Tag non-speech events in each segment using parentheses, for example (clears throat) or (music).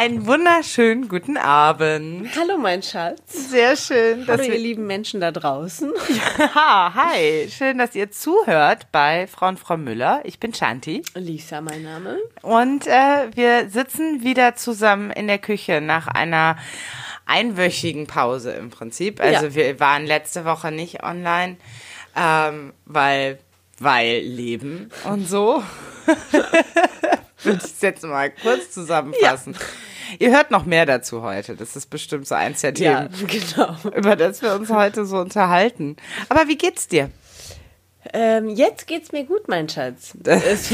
Einen wunderschönen guten Abend. Hallo, mein Schatz. Sehr schön. Hallo, ihr lieben Menschen da draußen. (laughs) Ja, hi. Schön, dass ihr zuhört bei Frau und Frau Müller. Ich bin Shanti. Lisa, mein Name. Und äh, wir sitzen wieder zusammen in der Küche nach einer einwöchigen Pause im Prinzip. Also Ja. wir waren letzte Woche nicht online, ähm, weil, weil Leben und so. (laughs) Würde ich es jetzt mal kurz zusammenfassen. Ihr hört noch mehr dazu heute. Das ist bestimmt so eins der Ja, Themen, (laughs) genau. über das wir uns heute so unterhalten. Aber wie geht's dir? Ähm, jetzt geht's mir gut, mein Schatz. (laughs) Es-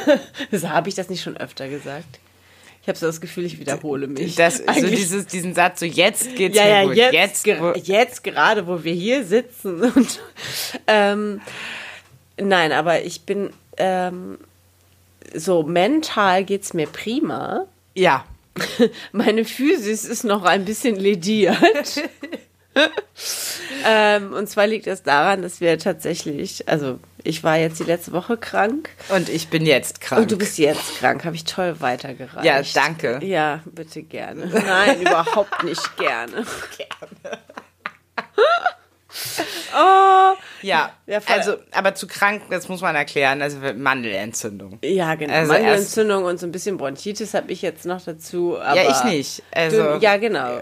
(laughs) so habe ich das nicht schon öfter gesagt. Ich habe so das Gefühl, ich wiederhole mich. Das, so dieses, diesen Satz, so jetzt geht's ja, mir ja, gut. jetzt, jetzt, ge- wo- jetzt gerade, wo wir hier sitzen. Und, ähm, nein, aber ich bin ähm, so mental geht's mir prima. ja. (laughs) Meine Physis ist noch ein bisschen lediert. (laughs) ähm, und zwar liegt es daran, dass wir tatsächlich, also ich war jetzt die letzte Woche krank Und ich bin jetzt krank. und du bist jetzt krank, habe ich toll weitergereicht. Ja, danke. Ja, bitte gerne. Nein, überhaupt nicht gerne. (laughs) Gerne. (laughs) oh, ja, Ja, also, aber zu krank, das muss man erklären, also Mandelentzündung. ja, genau. Also Mandelentzündung und so ein bisschen Bronchitis habe ich jetzt noch dazu. Ja, ich nicht. Also, Du, ja, genau.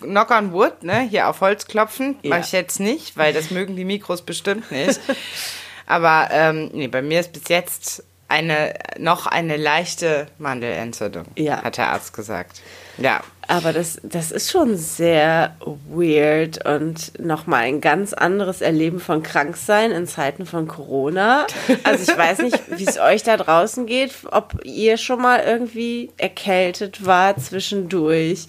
Knock on wood, ne, hier auf Holz klopfen, Ja. mache ich jetzt nicht, weil das mögen die Mikros bestimmt nicht. (laughs) aber ähm, nee, bei mir ist bis jetzt eine, noch eine leichte Mandelentzündung, Ja. hat der Arzt gesagt. Ja. Aber das, das ist schon sehr weird und nochmal ein ganz anderes Erleben von Kranksein in Zeiten von Corona. Also ich weiß nicht, wie es euch da draußen geht, ob ihr schon mal irgendwie erkältet war zwischendurch.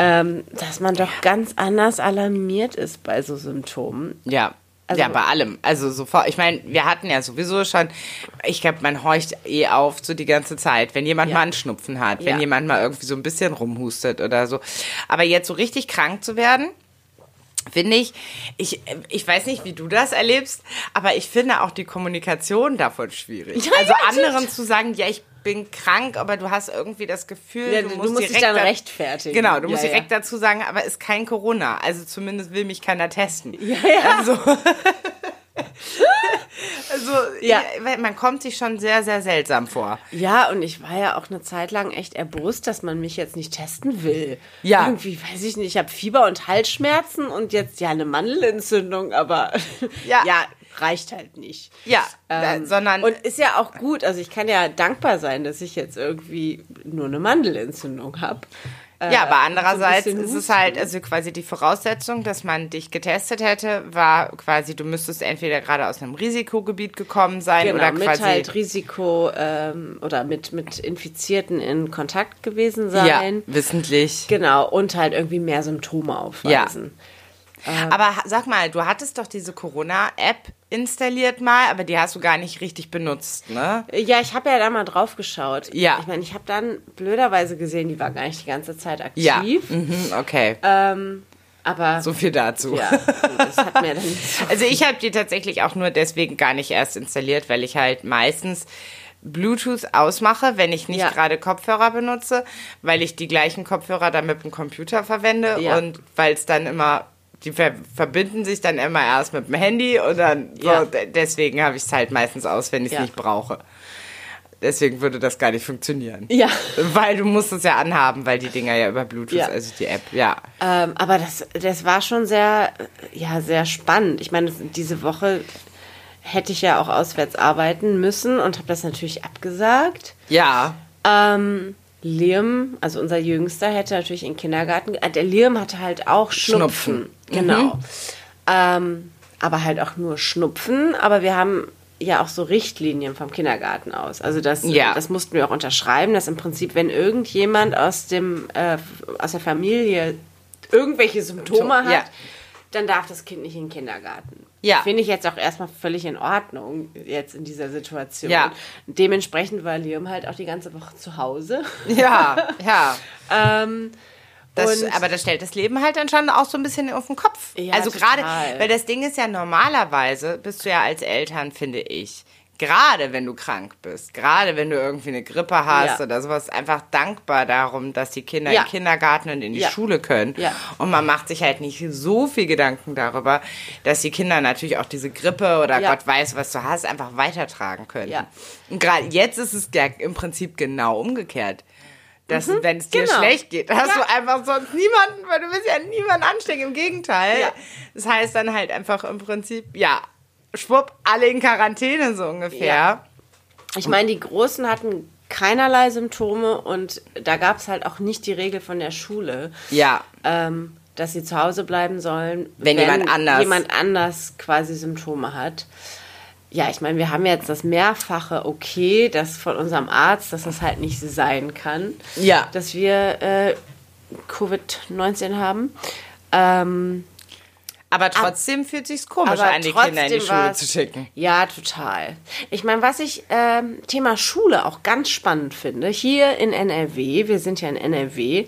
Ähm, dass man doch ganz anders alarmiert ist bei so Symptomen. Ja. Also- ja, bei allem. Also sofort. Ich meine, wir hatten ja sowieso schon, ich glaube, man horcht eh auf so die ganze Zeit, wenn jemand Ja. mal einen Schnupfen hat, wenn Ja. jemand mal irgendwie so ein bisschen rumhustet oder so. Aber jetzt so richtig krank zu werden, finde ich, ich, ich weiß nicht, wie du das erlebst, aber ich finde auch die Kommunikation davon schwierig. (laughs) Ja, also ja, anderen zu sagen, ja, ich bin krank, aber du hast irgendwie das Gefühl, Ja, du du musst, musst dich dann da- rechtfertigen. Genau, du Ja, musst ja. direkt dazu sagen, aber ist kein Corona. Also zumindest will mich keiner testen. Ja, ja. Also, (laughs) also Ja. ja. man kommt sich schon sehr, sehr seltsam vor. Ja, und ich war ja auch eine Zeit lang echt erbost, dass man mich jetzt nicht testen will. Ja. Irgendwie, weiß ich nicht, ich habe Fieber und Halsschmerzen und jetzt ja eine Mandelentzündung, aber Ja. (laughs) ja reicht halt nicht. Ja, Ähm, sondern und ist ja auch gut, also ich kann ja dankbar sein, dass ich jetzt irgendwie nur eine Mandelentzündung habe. ja, aber andererseits so ist es halt, also quasi die Voraussetzung, dass man dich getestet hätte, war quasi, du müsstest entweder gerade aus einem Risikogebiet gekommen sein Genau, oder mit quasi. halt Risiko ähm, oder mit, mit Infizierten in Kontakt gewesen ja, sein. wissentlich. Genau, und halt irgendwie mehr Symptome aufweisen. Aber sag mal, du hattest doch diese Corona-App installiert mal, aber die hast du gar nicht richtig benutzt, ne? Ja, ich habe ja da mal drauf geschaut. Ja. Ich meine, ich habe dann blöderweise gesehen, die war gar nicht die ganze Zeit aktiv. Ja. Mhm, okay. Ähm, aber so viel dazu. ja, das hat mir dann nicht so (laughs) Also ich habe die tatsächlich auch nur deswegen gar nicht erst installiert, weil ich halt meistens Bluetooth ausmache, wenn ich nicht Ja. gerade Kopfhörer benutze, weil ich die gleichen Kopfhörer dann mit dem Computer verwende Ja. und weil es dann immer die ver verbinden sich dann immer erst mit dem Handy und dann so, Ja. de- deswegen habe ich es halt meistens aus, wenn ich es Ja. nicht brauche. Deswegen würde das gar nicht funktionieren. Ja. Weil du musst es ja anhaben, weil die Dinger ja über Bluetooth, Ja. also die App, ja. Ähm, aber das, das war schon sehr, ja, sehr spannend. Ich meine, diese Woche hätte ich ja auch auswärts arbeiten müssen und habe das natürlich abgesagt. Ja. Ähm, Liam, also unser Jüngster, hätte natürlich in den Kindergarten. Äh, der Liam hatte halt auch Schnupfen. Schnupfen. Genau. Ähm, aber halt auch nur Schnupfen. Aber wir haben ja auch so Richtlinien vom Kindergarten aus. Also das, Ja. das mussten wir auch unterschreiben, dass im Prinzip, wenn irgendjemand aus dem äh, aus der Familie irgendwelche Symptome hat, Ja. dann darf das Kind nicht in den Kindergarten. Ja. Finde ich jetzt auch erstmal völlig in Ordnung, jetzt in dieser Situation. Ja. Dementsprechend war Liam halt auch die ganze Woche zu Hause. Ja, (laughs) ja. ähm, Das, aber das stellt das Leben halt dann schon auch so ein bisschen auf den Kopf. Ja, also gerade, weil das Ding ist ja normalerweise, bist du ja als Eltern, finde ich, gerade wenn du krank bist, gerade wenn du irgendwie eine Grippe hast Ja. oder sowas, einfach dankbar darum, dass die Kinder Ja. in den Kindergarten und in die Ja. Schule können. Ja. Und man macht sich halt nicht so viel Gedanken darüber, dass die Kinder natürlich auch diese Grippe oder. Gott weiß, was du hast, einfach weitertragen können. Und gerade jetzt ist es ja im Prinzip genau umgekehrt. Dass, wenn es dir genau. schlecht geht, hast Ja. du einfach sonst niemanden, weil du willst ja niemanden anstecken. Im Gegenteil. Ja. Das heißt dann halt einfach im Prinzip, ja, schwupp, alle in Quarantäne so ungefähr. Ja. Ich meine, die Großen hatten keinerlei Symptome und da gab es halt auch nicht die Regel von der Schule, Ja. ähm, dass sie zu Hause bleiben sollen, Wenn jemand anders- jemand anders quasi Symptome hat. Ja, ich meine, wir haben jetzt das mehrfache Okay, das von unserem Arzt, dass das halt nicht sein kann, Ja. dass wir äh, Covid-19 haben. Ähm, Aber trotzdem fühlt sich's komisch an, die Kinder in die Schule zu schicken. Ja, total. Ich meine, was ich ähm, Thema Schule auch ganz spannend finde, hier in NRW, wir sind ja in NRW,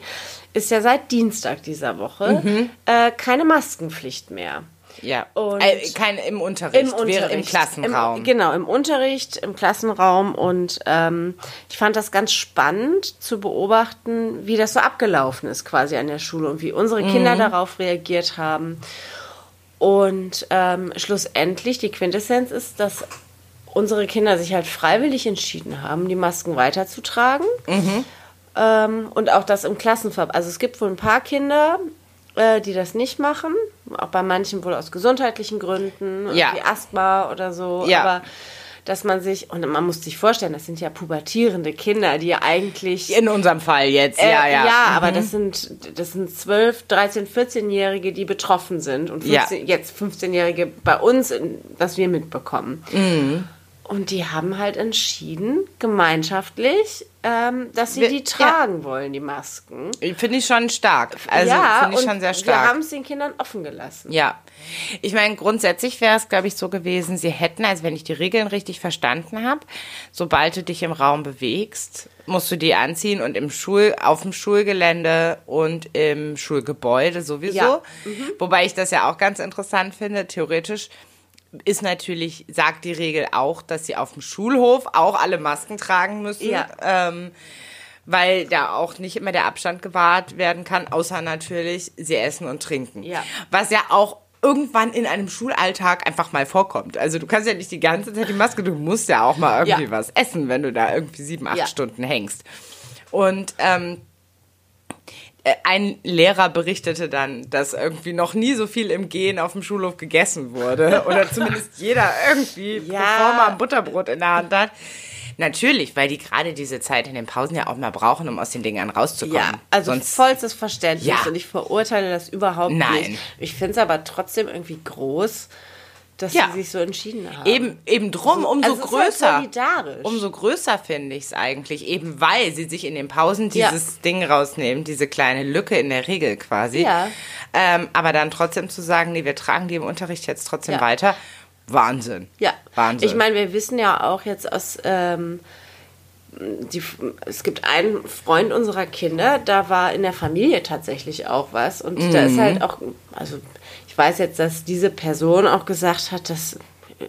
ist ja seit Dienstag dieser Woche Mhm. äh, keine Maskenpflicht mehr. Ja. Und- äh, kein, Im Unterricht, Im Unterricht. im Klassenraum. Im, genau, im Unterricht, im Klassenraum. Und ähm, ich fand das ganz spannend zu beobachten, wie das so abgelaufen ist quasi an der Schule und wie unsere Kinder Mhm. darauf reagiert haben. Und ähm, schlussendlich, die Quintessenz ist, dass unsere Kinder sich halt freiwillig entschieden haben, die Masken weiterzutragen. Mhm. Ähm, und auch das im Klassenverband. Also es gibt wohl ein paar Kinder, äh, die das nicht machen. Auch bei manchen wohl aus gesundheitlichen Gründen, Ja. wie Asthma oder so. Ja. Aber dass man sich, und man muss sich vorstellen, das sind ja pubertierende Kinder, die ja eigentlich. In unserem Fall jetzt, Äh, ja, ja. ja, aber das sind, das sind 12, 13, 14-Jährige, die betroffen sind. Und Ja. 15, jetzt 15-Jährige bei uns, was wir mitbekommen. Mhm. Und die haben halt entschieden, gemeinschaftlich, ähm, dass sie Wir- die tragen wollen, die Masken. Finde ich schon stark. Also ja, finde ich schon sehr wir stark. haben es den Kindern offen gelassen. Ja. Ich meine, grundsätzlich wäre es, glaube ich, so gewesen, sie hätten, also wenn ich die Regeln richtig verstanden habe, sobald du dich im Raum bewegst, musst du die anziehen und im Schul, auf dem Schulgelände und im Schulgebäude sowieso. Ja. Wobei ich das ja auch ganz interessant finde, theoretisch ist natürlich, sagt die Regel auch, dass sie auf dem Schulhof auch alle Masken tragen müssen. Ja. Ähm, weil da auch nicht immer der Abstand gewahrt werden kann, außer natürlich sie essen und trinken. Ja. Was ja auch irgendwann in einem Schulalltag einfach mal vorkommt. Also du kannst ja nicht die ganze Zeit die Maske, du musst ja auch mal irgendwie Ja. was essen, wenn du da irgendwie sieben, acht Ja. Stunden hängst. Und ähm, äh, ein Lehrer berichtete dann, dass irgendwie noch nie so viel im Gehen auf dem Schulhof gegessen wurde. Oder zumindest jeder irgendwie (laughs) Ja. forma ein Butterbrot in der Hand hat. Natürlich, weil die gerade diese Zeit in den Pausen ja auch mal brauchen, um aus den Dingern rauszukommen. Ja, also Sonst, vollstes Verständnis Ja. und ich verurteile das überhaupt Nein. nicht. Ich finde es aber trotzdem irgendwie groß, dass Ja. sie sich so entschieden haben. Eben, eben drum, umso also ist halt größer. solidarisch. Umso größer finde ich es eigentlich, eben weil sie sich in den Pausen Ja. dieses Ding rausnehmen, diese kleine Lücke in der Regel quasi. Ja. Ähm, aber dann trotzdem zu sagen, nee, wir tragen die im Unterricht jetzt trotzdem Ja. weiter. Wahnsinn. Ja, Wahnsinn. ich meine, wir wissen ja auch jetzt aus, ähm, die, es gibt einen Freund unserer Kinder, da war in der Familie tatsächlich auch was. Und da ist Mhm. halt auch, also ich weiß jetzt, dass diese Person auch gesagt hat, dass,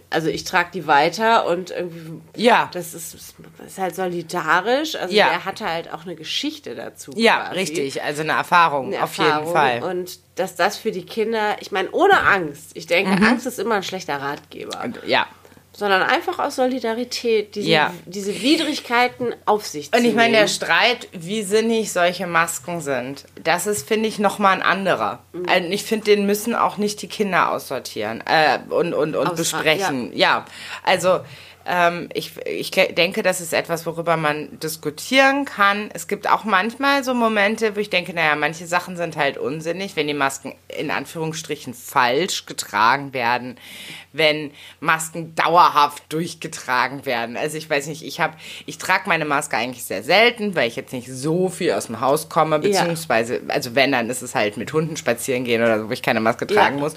also ich trage die weiter und irgendwie, Ja. das ist, ist halt solidarisch. Also Ja. er hatte halt auch eine Geschichte dazu. ja, quasi. richtig. Also eine Erfahrung, Eine auf jeden Erfahrung. Fall. Und dass das für die Kinder, ich meine, ohne Angst. Ich denke, Mhm. Angst ist immer ein schlechter Ratgeber Und, ja. Sondern einfach aus Solidarität diese, Ja. diese Widrigkeiten auf sich zu Und ich meine, der nehmen. Streit, wie sinnig solche Masken sind, das ist, finde ich, nochmal ein anderer. Mhm. Also ich finde, den müssen auch nicht die Kinder aussortieren äh, und, und, und Ausra- besprechen. Ja, also ähm, ich, ich denke, das ist etwas, worüber man diskutieren kann. Es gibt auch manchmal so Momente, wo ich denke, naja, manche Sachen sind halt unsinnig, wenn die Masken in Anführungsstrichen falsch getragen werden, wenn Masken dauerhaft durchgetragen werden. Also ich weiß nicht, ich habe, ich trage meine Maske eigentlich sehr selten, weil ich jetzt nicht so viel aus dem Haus komme, beziehungsweise, also wenn, dann ist es halt mit Hunden spazieren gehen oder so, wo ich keine Maske tragen Ja. muss.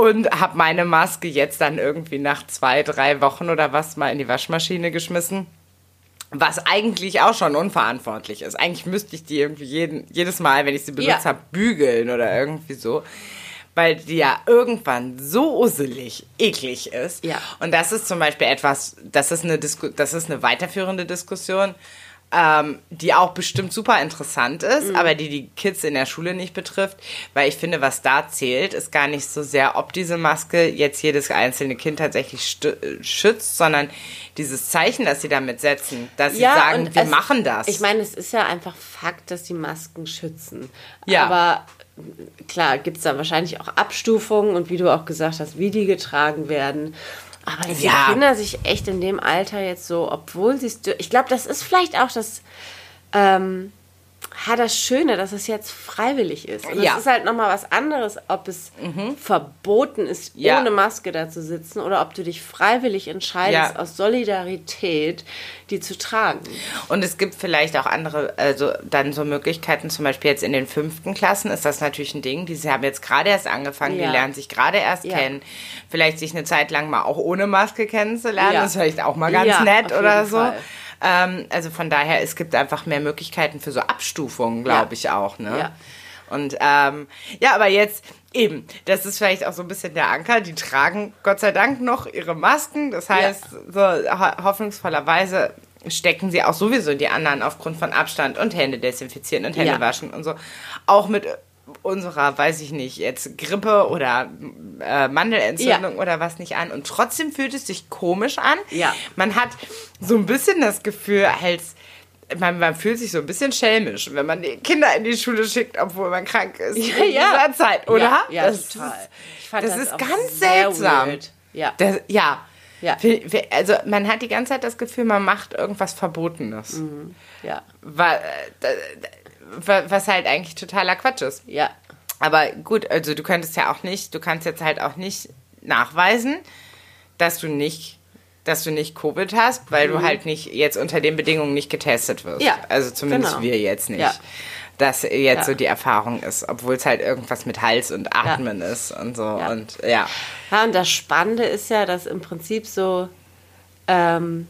Und habe meine Maske jetzt dann irgendwie nach zwei, drei Wochen oder was mal in die Waschmaschine geschmissen. Was eigentlich auch schon unverantwortlich ist. Eigentlich müsste ich die irgendwie jeden, jedes Mal, wenn ich sie benutzt Ja. habe, bügeln oder irgendwie so. weil die ja irgendwann so uselig, eklig ist. Ja. Und das ist zum Beispiel etwas, das ist eine, Disku das ist eine weiterführende Diskussion, ähm, die auch bestimmt super interessant ist, aber die die Kids in der Schule nicht betrifft, weil ich finde, was da zählt, ist gar nicht so sehr, ob diese Maske jetzt jedes einzelne Kind tatsächlich schützt, sondern dieses Zeichen, das sie damit setzen, dass sie sagen, wir es- machen das. Ich meine, es ist ja einfach Fakt, dass die Masken schützen. Ja. Aber klar, gibt es da wahrscheinlich auch Abstufungen und wie du auch gesagt hast, wie die getragen werden. Aber dass Ja. die Kinder sich echt in dem Alter jetzt so, obwohl sie es. Ich glaube, das ist vielleicht auch das. Ähm, ha, das Schöne, dass es jetzt freiwillig ist. Und Ja. es ist halt nochmal was anderes, ob es verboten ist, Ja. ohne Maske da zu sitzen oder ob du dich freiwillig entscheidest, Ja. aus Solidarität, die zu tragen. Und es gibt vielleicht auch andere, also dann so Möglichkeiten, zum Beispiel jetzt in den fünften Klassen ist das natürlich ein Ding. Die haben jetzt gerade erst angefangen, die lernen sich gerade erst kennen. Vielleicht sich eine Zeit lang mal auch ohne Maske kennenzulernen, Ja. ist vielleicht auch mal ganz nett oder so. Fall. Ähm, also von daher, es gibt einfach mehr Möglichkeiten für so Abstufungen, glaube Ja. ich auch. Ne? Ja. Und ähm, ja, aber jetzt eben, das ist vielleicht auch so ein bisschen der Anker. Die tragen Gott sei Dank noch ihre Masken. Das heißt, so ho hoffnungsvollerweise stecken sie auch sowieso die anderen aufgrund von Abstand und Hände desinfizieren und Hände Ja. waschen und so. Auch mit unserer, weiß ich nicht, jetzt Grippe oder äh, Mandelentzündung Ja. oder was nicht an. Und trotzdem fühlt es sich komisch an. Ja. Man hat so ein bisschen das Gefühl, als man, man fühlt sich so ein bisschen schelmisch, wenn man die Kinder in die Schule schickt, obwohl man krank ist Ja, in ja. dieser Zeit, oder? Ja, ja das total. Ist, Ich fand das das ist ganz seltsam. weird. Ja. Das, ja. Ja. Also man hat die ganze Zeit das Gefühl, man macht irgendwas Verbotenes. Ja, Wa- äh, Was halt eigentlich totaler Quatsch ist. ja, Aber gut, also du könntest ja auch nicht, du kannst jetzt halt auch nicht nachweisen, dass du nicht, dass du nicht Covid hast, weil du halt nicht jetzt unter den Bedingungen nicht getestet wirst. Mhm. Ja, Also zumindest genau. wir jetzt nicht. Ja. Dass jetzt Ja. so die Erfahrung ist, obwohl es halt irgendwas mit Hals und Atmen ist und so. Ja. Und ja. Ja, und das Spannende ist ja, dass im Prinzip so ähm,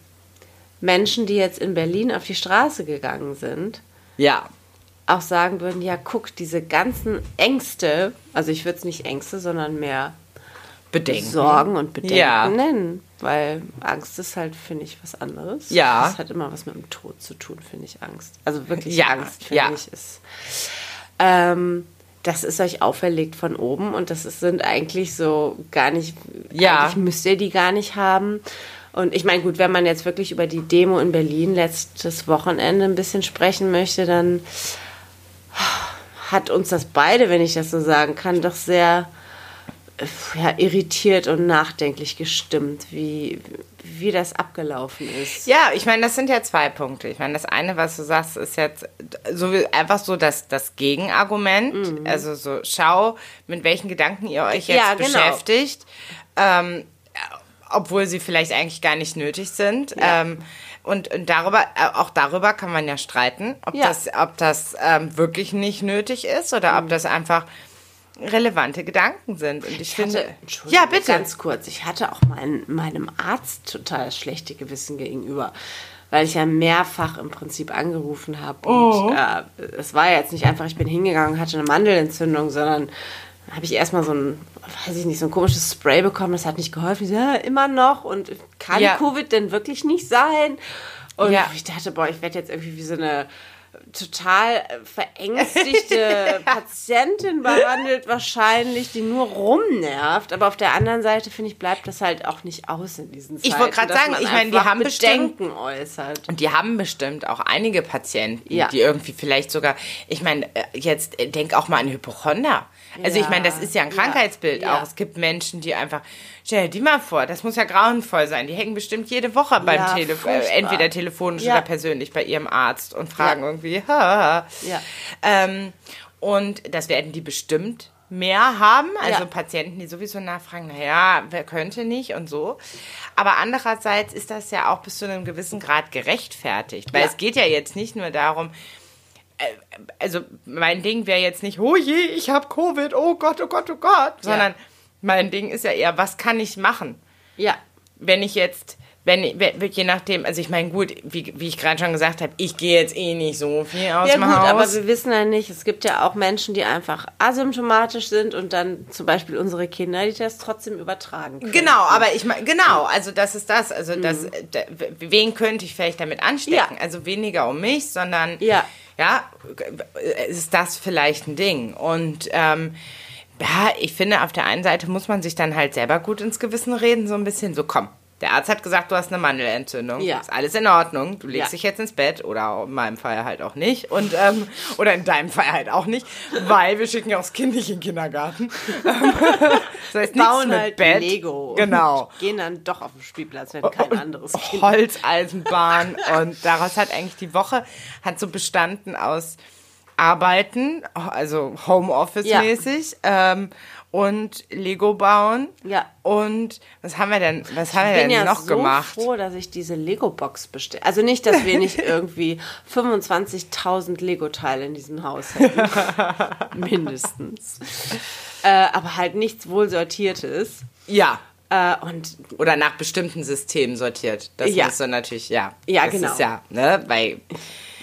Menschen, die jetzt in Berlin auf die Straße gegangen sind, Ja. Auch sagen würden, ja, guck, diese ganzen Ängste, also ich würde es nicht Ängste, sondern mehr Bedenken. Sorgen und Bedenken Ja. nennen. Weil Angst ist halt, finde ich, was anderes. Ja. Das hat immer was mit dem Tod zu tun, finde ich, Angst. Also wirklich Ja, Angst, finde ja. ich, ist. Ähm, das ist euch auferlegt von oben und das ist, sind eigentlich so gar nicht, Ja. eigentlich müsst ihr die gar nicht haben. Und ich meine, gut, wenn man jetzt wirklich über die Demo in Berlin letztes Wochenende ein bisschen sprechen möchte, dann hat uns das beide, wenn ich das so sagen kann, doch sehr ja, irritiert und nachdenklich gestimmt, wie, wie das abgelaufen ist. Ja, ich meine, das sind ja zwei Punkte. Ich meine, das eine, was du sagst, ist jetzt so einfach so das, das Gegenargument. Also so, schau, mit welchen Gedanken ihr euch jetzt Mhm. Ja, genau. beschäftigt, ähm, obwohl sie vielleicht eigentlich gar nicht nötig sind. Ja. Ähm, und, und darüber, äh, auch darüber kann man ja streiten, ob Ja. das, ob das ähm, wirklich nicht nötig ist oder Mhm. ob das einfach relevante Gedanken sind. Und ich, finde, Entschuldigung, ja bitte. Ganz kurz, ich hatte auch mein, meinem Arzt total schlechte Gewissen gegenüber, weil ich ja mehrfach im Prinzip angerufen habe. Und äh, es war jetzt nicht einfach, ich bin hingegangen, hatte eine Mandelentzündung, sondern habe ich erstmal so ein, weiß ich nicht, so ein komisches Spray bekommen, das hat nicht geholfen. Ich so, ja, immer noch und kann Ja. Covid denn wirklich nicht sein? Und Ja. ich dachte, boah, ich werde jetzt irgendwie wie so eine total äh, verängstigte (laughs) Patientin behandelt wahrscheinlich, die nur rumnervt. Aber auf der anderen Seite, finde ich, bleibt das halt auch nicht aus in diesen Zeiten. Ich wollte gerade sagen, ich meine, die haben bestimmt- Bedenken äußert. Und die haben bestimmt auch einige Patienten, Ja. die irgendwie vielleicht sogar, ich meine, äh, jetzt äh, denk auch mal an Hypochonder. Also ich Ja. meine, das ist ja ein. Krankheitsbild Ja. auch. Es gibt Menschen, die einfach, stell dir die mal vor, das muss ja grauenvoll sein. Die hängen bestimmt jede Woche beim Telefon, entweder telefonisch oder persönlich bei ihrem Arzt und fragen Ja. Irgendwie. (laughs) Ja. Ähm, und das werden die bestimmt mehr haben, also Ja. Patienten, die sowieso nachfragen, naja, wer könnte nicht und so. Aber andererseits ist das ja auch bis zu einem gewissen Grad gerechtfertigt, weil Ja. es geht ja jetzt nicht nur darum, äh, also mein Ding wäre jetzt nicht, oh je, ich habe Covid, oh Gott, oh Gott, oh Gott, sondern mein Ding ist ja eher, was kann ich machen? Ja, wenn ich jetzt wenn, je nachdem, also ich meine, gut, wie, wie ich gerade schon gesagt habe, ich gehe jetzt eh nicht so viel aus Ja dem gut, Haus. aber wir wissen ja nicht, es gibt ja auch Menschen, die einfach asymptomatisch sind und dann zum Beispiel unsere Kinder, die das trotzdem übertragen können. Genau, aber ich meine, genau, also das ist das, also das, da, wen könnte ich vielleicht damit anstecken? Mhm. Ja. Also weniger um mich, sondern Ja. ja, ist das vielleicht ein Ding? Und ähm, ja, ich finde, auf der einen Seite muss man sich dann halt selber gut ins Gewissen reden, so ein bisschen so, komm. Der Arzt hat gesagt, du hast eine Mandelentzündung. Ja. Ist alles in Ordnung. Du legst Ja. dich jetzt ins Bett oder in meinem Fall halt auch nicht. Und, ähm, oder in deinem Fall halt auch nicht, weil wir schicken ja auch das Kind nicht in den Kindergarten. (laughs) das heißt, bauen mit halt Bett. Lego. Genau. Und gehen dann doch auf den Spielplatz, wenn kein anderes Kind. Holzeisenbahn und daraus hat eigentlich die Woche hat so bestanden aus Arbeiten, also Homeoffice-mäßig ähm, und Lego bauen. Ja. Und was haben wir denn, was haben wir Ich bin denn ja noch so gemacht? froh, dass ich diese Lego-Box bestelle. Also nicht, dass wir nicht (laughs) irgendwie 25.000 Lego-Teile in diesem Haus hätten. (laughs) Mindestens. Äh, aber halt nichts wohl sortiertes. Ja. Äh, und Oder nach bestimmten Systemen sortiert. Das Ja. ist so natürlich, ja. Ja, das genau. Ist ja, ne, weil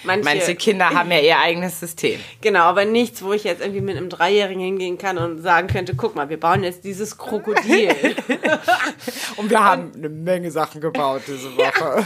manche, manche Kinder (laughs) haben ja ihr eigenes System. Genau, aber nichts, wo ich jetzt irgendwie mit einem Dreijährigen hingehen kann und sagen könnte, guck mal, wir bauen jetzt dieses Krokodil. (laughs) Und wir haben eine Menge Sachen gebaut diese Woche.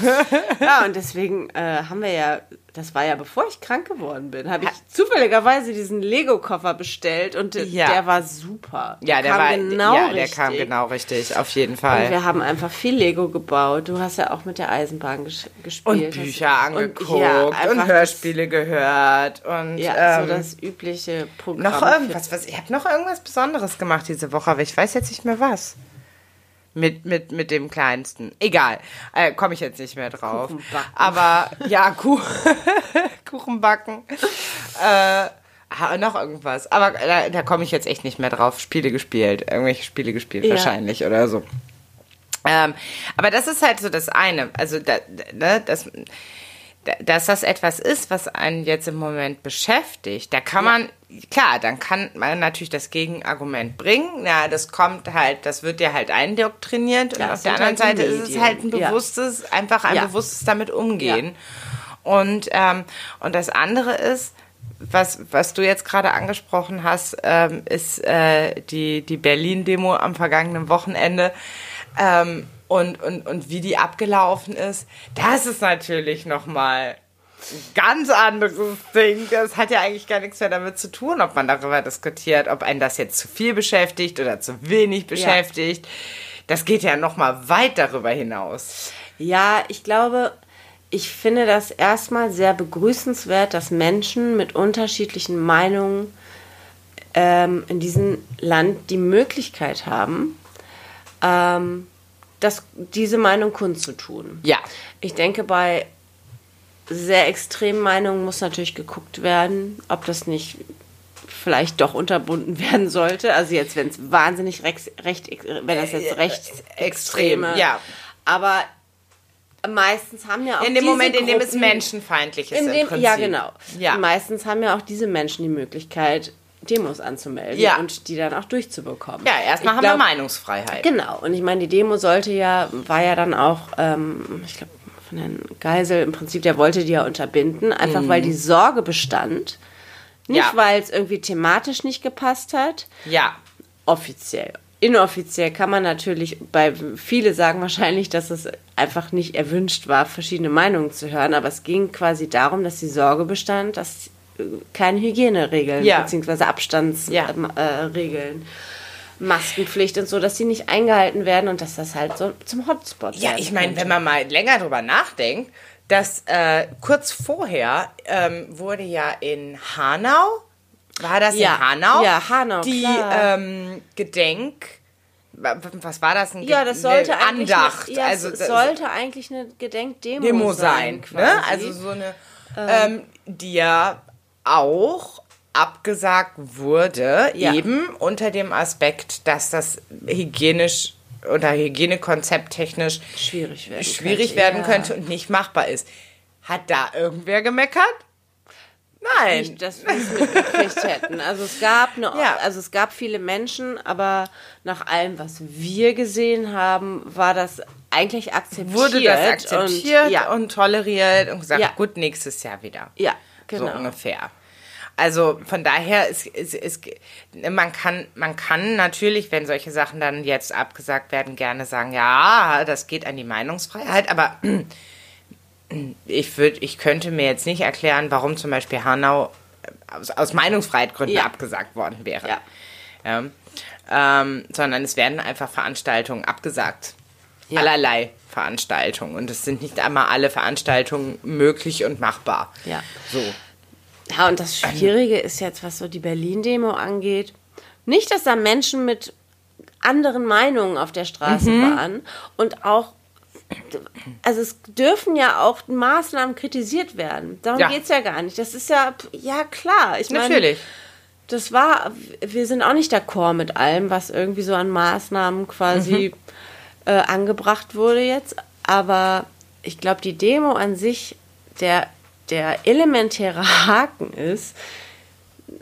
ja, und deswegen äh, haben wir ja, das war ja bevor ich krank geworden bin, habe ich zufälligerweise diesen Lego-Koffer bestellt und Ja. der war super. Ja, der kam war, genau ja, der richtig. kam genau richtig, auf jeden Und Fall. wir haben einfach viel Lego gebaut. Du hast ja auch mit der Eisenbahn ges Und gespielt. Bücher Hast- angeguckt und, ja, und, Hörspiele gehört und Das, ja, ähm, so das übliche Programm. noch irgendwas. Was, ich habe noch irgendwas Besonderes gemacht diese Woche, aber ich weiß jetzt nicht mehr was. Mit, mit, mit dem Kleinsten. Egal. Äh, Komme ich jetzt nicht mehr drauf. Aber ja, (laughs) Kuchen backen. Äh, noch irgendwas. Aber da, da komme ich jetzt echt nicht mehr drauf. Spiele gespielt. Irgendwelche Spiele gespielt Ja. wahrscheinlich oder so. Ähm, aber das ist halt so das eine. Also, da, ne, das, da, dass das etwas ist, was einen jetzt im Moment beschäftigt, da kann man, klar, dann kann man natürlich das Gegenargument bringen. Ja, das kommt halt, das wird dir halt eindoktriniert. Ja, und auf der anderen halt Seite ist es halt ein Ja. bewusstes, einfach ein Ja. bewusstes damit umgehen. Und, ähm, und das andere ist, was, was du jetzt gerade angesprochen hast, ähm, ist äh, die, die Berlin-Demo am vergangenen Wochenende. Ähm, und, und, und wie die abgelaufen ist, das ist natürlich nochmal ein ganz anderes Ding. Das hat ja eigentlich gar nichts mehr damit zu tun, ob man darüber diskutiert, ob einen das jetzt zu viel beschäftigt oder zu wenig beschäftigt. Das geht ja nochmal weit darüber hinaus. Ja, ich glaube, ich finde das erstmal sehr begrüßenswert, dass Menschen mit unterschiedlichen Meinungen ähm, in diesem Land die Möglichkeit haben, ähm, das, diese Meinung kundzutun. Ja. Ich denke, bei sehr extremen Meinungen muss natürlich geguckt werden, ob das nicht vielleicht doch unterbunden (laughs) werden sollte. Also jetzt, wenn es wahnsinnig rechts, recht, wenn das jetzt rechtsextreme, ja. Aber meistens haben ja auch In dem Moment, in dem es Gruppen- menschenfeindlich ist, in im dem, Prinzip. ja genau. Ja. Meistens haben ja auch diese Menschen die Möglichkeit, Demos anzumelden Ja. und die dann auch durchzubekommen. Ja, erstmal Ich haben wir glaub- Meinungsfreiheit. Genau, und ich meine, die Demo sollte ja, war ja dann auch, ähm, ich glaube, von Herrn Geisel im Prinzip, der wollte die ja unterbinden, einfach weil die Sorge bestand. Nicht, Ja. weil es irgendwie thematisch nicht gepasst hat, Ja. offiziell. Inoffiziell kann man natürlich, bei viele sagen wahrscheinlich, dass es einfach nicht erwünscht war, verschiedene Meinungen zu hören, aber es ging quasi darum, dass die Sorge bestand, dass keine Hygieneregeln Ja. beziehungsweise Abstandsregeln, Ja. äh, Maskenpflicht und so, dass die nicht eingehalten werden und dass das halt so zum Hotspot Ja, werden ich meine, wenn man mal länger drüber nachdenkt, dass äh, kurz vorher ähm, wurde ja in Hanau, war das Ja. in Hanau? Ja, Hanau, Die ähm, Gedenk, wa- was war das? Ein ja, das sollte eigentlich Andacht. Eine, ja, also es das- sollte eigentlich eine Gedenkdemo Demo sein, sein, ne? quasi. Also so eine, ähm, die ja auch abgesagt wurde, Ja. eben unter dem Aspekt, dass das hygienisch oder Hygienekonzept technisch schwierig werden schwierig könnte, werden ja. könnte und nicht machbar ist. Hat da irgendwer gemeckert? Nein. nicht, dass wir es mitgekriegt hätten. Also es gab eine, Ja. also es gab viele Menschen, aber nach allem, was wir gesehen haben, war das eigentlich akzeptiert. wurde das akzeptiert und, ja, und toleriert und gesagt, Ja. gut, nächstes Jahr wieder. ja, genau. So ungefähr. Also von daher ist, ist, ist man kann man kann natürlich, wenn solche Sachen dann jetzt abgesagt werden, gerne sagen, ja, das geht an die Meinungsfreiheit, aber (clears throat) ich würde, ich könnte mir jetzt nicht erklären, warum zum Beispiel Hanau aus, aus Meinungsfreiheitgründen Ja. abgesagt worden wäre. Ja. Ja. Ähm, sondern es werden einfach Veranstaltungen abgesagt. Ja. Allerlei Veranstaltungen. Und es sind nicht einmal alle Veranstaltungen möglich und machbar. Ja. So. Ja, und das Schwierige ist jetzt, was so die Berlin-Demo angeht, nicht, dass da Menschen mit anderen Meinungen auf der Straße Mhm. waren und auch, also es dürfen ja auch Maßnahmen kritisiert werden. Darum Ja. geht's ja gar nicht. Das ist ja, ja klar. Ich meine, Natürlich. das war, wir sind auch nicht d'accord mit allem, was irgendwie so an Maßnahmen quasi äh, angebracht wurde jetzt. Aber ich glaube, die Demo an sich, der, der elementäre Haken ist,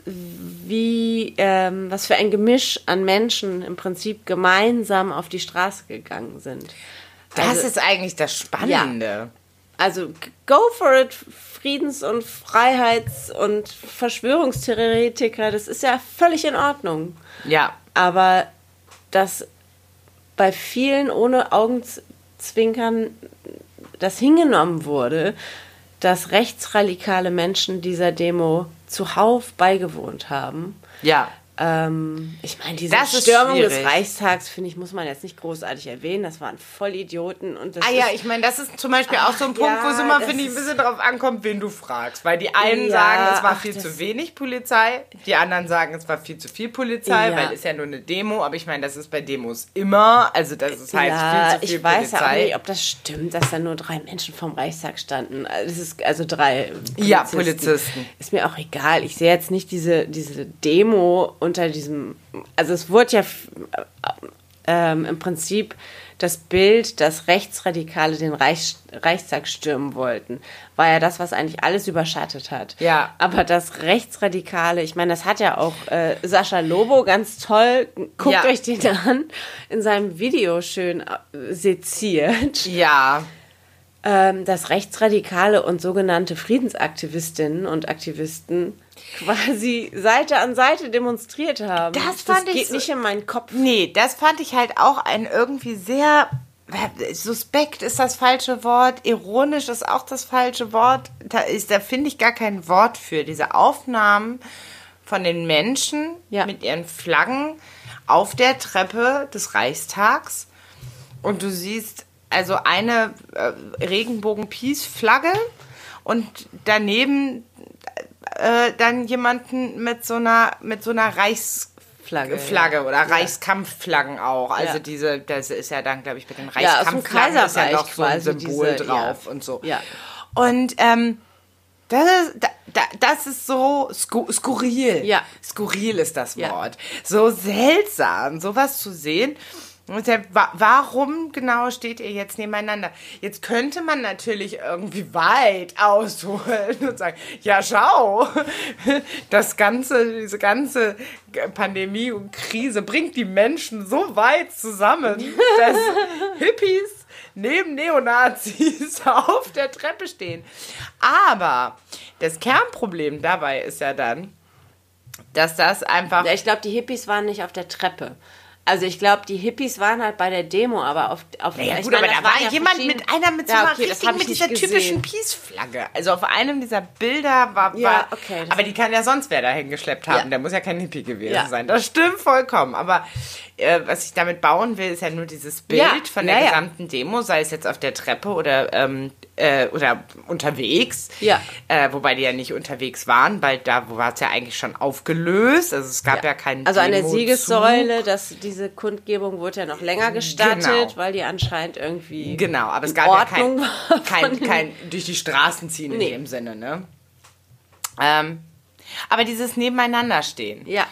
wie, ähm, was für ein Gemisch an Menschen im Prinzip gemeinsam auf die Straße gegangen sind. Das Also- ist eigentlich das Spannende. also g- go for it, Friedens- und Freiheits- und Verschwörungstheoretiker, das ist ja völlig in Ordnung. Ja. Aber dass bei vielen ohne Augenzwinkern das hingenommen wurde, dass rechtsradikale Menschen dieser Demo zuhauf beigewohnt haben. Ja. Ähm, ich meine, diese ist Stürmung des schwierig. Reichstags, finde ich, muss man jetzt nicht großartig erwähnen. Das waren Vollidioten. Und das Ah ja, ich meine, das ist zum Beispiel auch so ein Punkt, ja, wo es immer, finde ich, ein bisschen drauf ankommt, wen du fragst. Weil die einen Ja, sagen, es war ach, viel zu wenig Polizei, die anderen sagen, es war viel zu viel Polizei, Ja. weil es ist ja nur eine Demo. Aber ich meine, das ist bei Demos immer. Also das ist halt ja, viel zu viel ich weiß ja auch Polizei. nicht, ob das stimmt, dass da nur drei Menschen vom Reichstag standen. Also, Das ist also drei Polizisten. Ja, Polizisten. Ist mir auch egal. Ich sehe jetzt nicht diese, diese Demo unter diesem. Also es wurde ja ähm, im Prinzip das Bild, dass Rechtsradikale den Reich, Reichstag stürmen wollten, war ja das, was eigentlich alles überschattet hat. Ja. Aber das Rechtsradikale, ich meine, das hat ja auch äh, Sascha Lobo ganz toll, guckt Ja. euch den an, in seinem Video schön äh, seziert, Ja, ähm, dass Rechtsradikale und sogenannte Friedensaktivistinnen und Aktivisten quasi Seite an Seite demonstriert haben. Das fand ich geht so- nicht in meinen Kopf. Nee, das fand ich halt auch ein irgendwie sehr suspekt ist das falsche Wort, ironisch ist auch das falsche Wort. Da ist, da finde ich gar kein Wort für diese Aufnahmen von den Menschen Ja. mit ihren Flaggen auf der Treppe des Reichstags und du siehst also eine äh, Regenbogen-Peace-Flagge und daneben äh, dann jemanden mit so einer mit so einer Reichs Flagge, Flagge ja. oder Reichskampfflaggen auch. Also Ja. diese, das ist ja dann, glaube ich, mit den Reichskampfflaggen ist ja noch so ein Symbol diese- drauf und so. Und ähm, das ist, da, da, das ist so sku skurril. Ja. Skurril ist das. Wort. So seltsam, sowas zu sehen. Und deshalb, wa- warum genau steht ihr jetzt nebeneinander? Jetzt könnte man natürlich irgendwie weit ausholen und sagen, ja schau, das ganze, diese ganze Pandemie und Krise bringt die Menschen so weit zusammen, dass Hippies neben Neonazis (laughs) auf der Treppe stehen. Aber das Kernproblem dabei ist ja dann, dass das einfach Ja, ich glaube, die Hippies waren nicht auf der Treppe. Also ich glaube, die Hippies waren halt bei der Demo, aber auf, auf Ja, ich gut, meine, aber da war ja jemand mit einer mit so Ja, einer okay, richtigen, hab ich mit dieser typischen. Peace-Flagge. Also auf einem dieser Bilder war, Ja, war okay, aber die kann ja sonst wer dahin geschleppt haben. Ja. Der muss ja kein Hippie gewesen Ja. sein. Das stimmt vollkommen. Aber äh, was ich damit bauen will, ist ja nur dieses Bild Ja, von der ja, ja. gesamten Demo, sei es jetzt auf der Treppe oder ähm, äh, oder unterwegs. Ja. Äh, wobei die ja nicht unterwegs waren, weil da war es ja eigentlich schon aufgelöst. Also es gab ja, keinen Also an der. Siegessäule, dass diese Kundgebung wurde ja noch länger gestattet, Genau. weil die anscheinend irgendwie Genau, aber es in gab Ordnung ja kein, kein, kein durch die Straßen ziehen in Nee. dem Sinne, ne? Ähm, aber dieses Nebeneinanderstehen. Ja.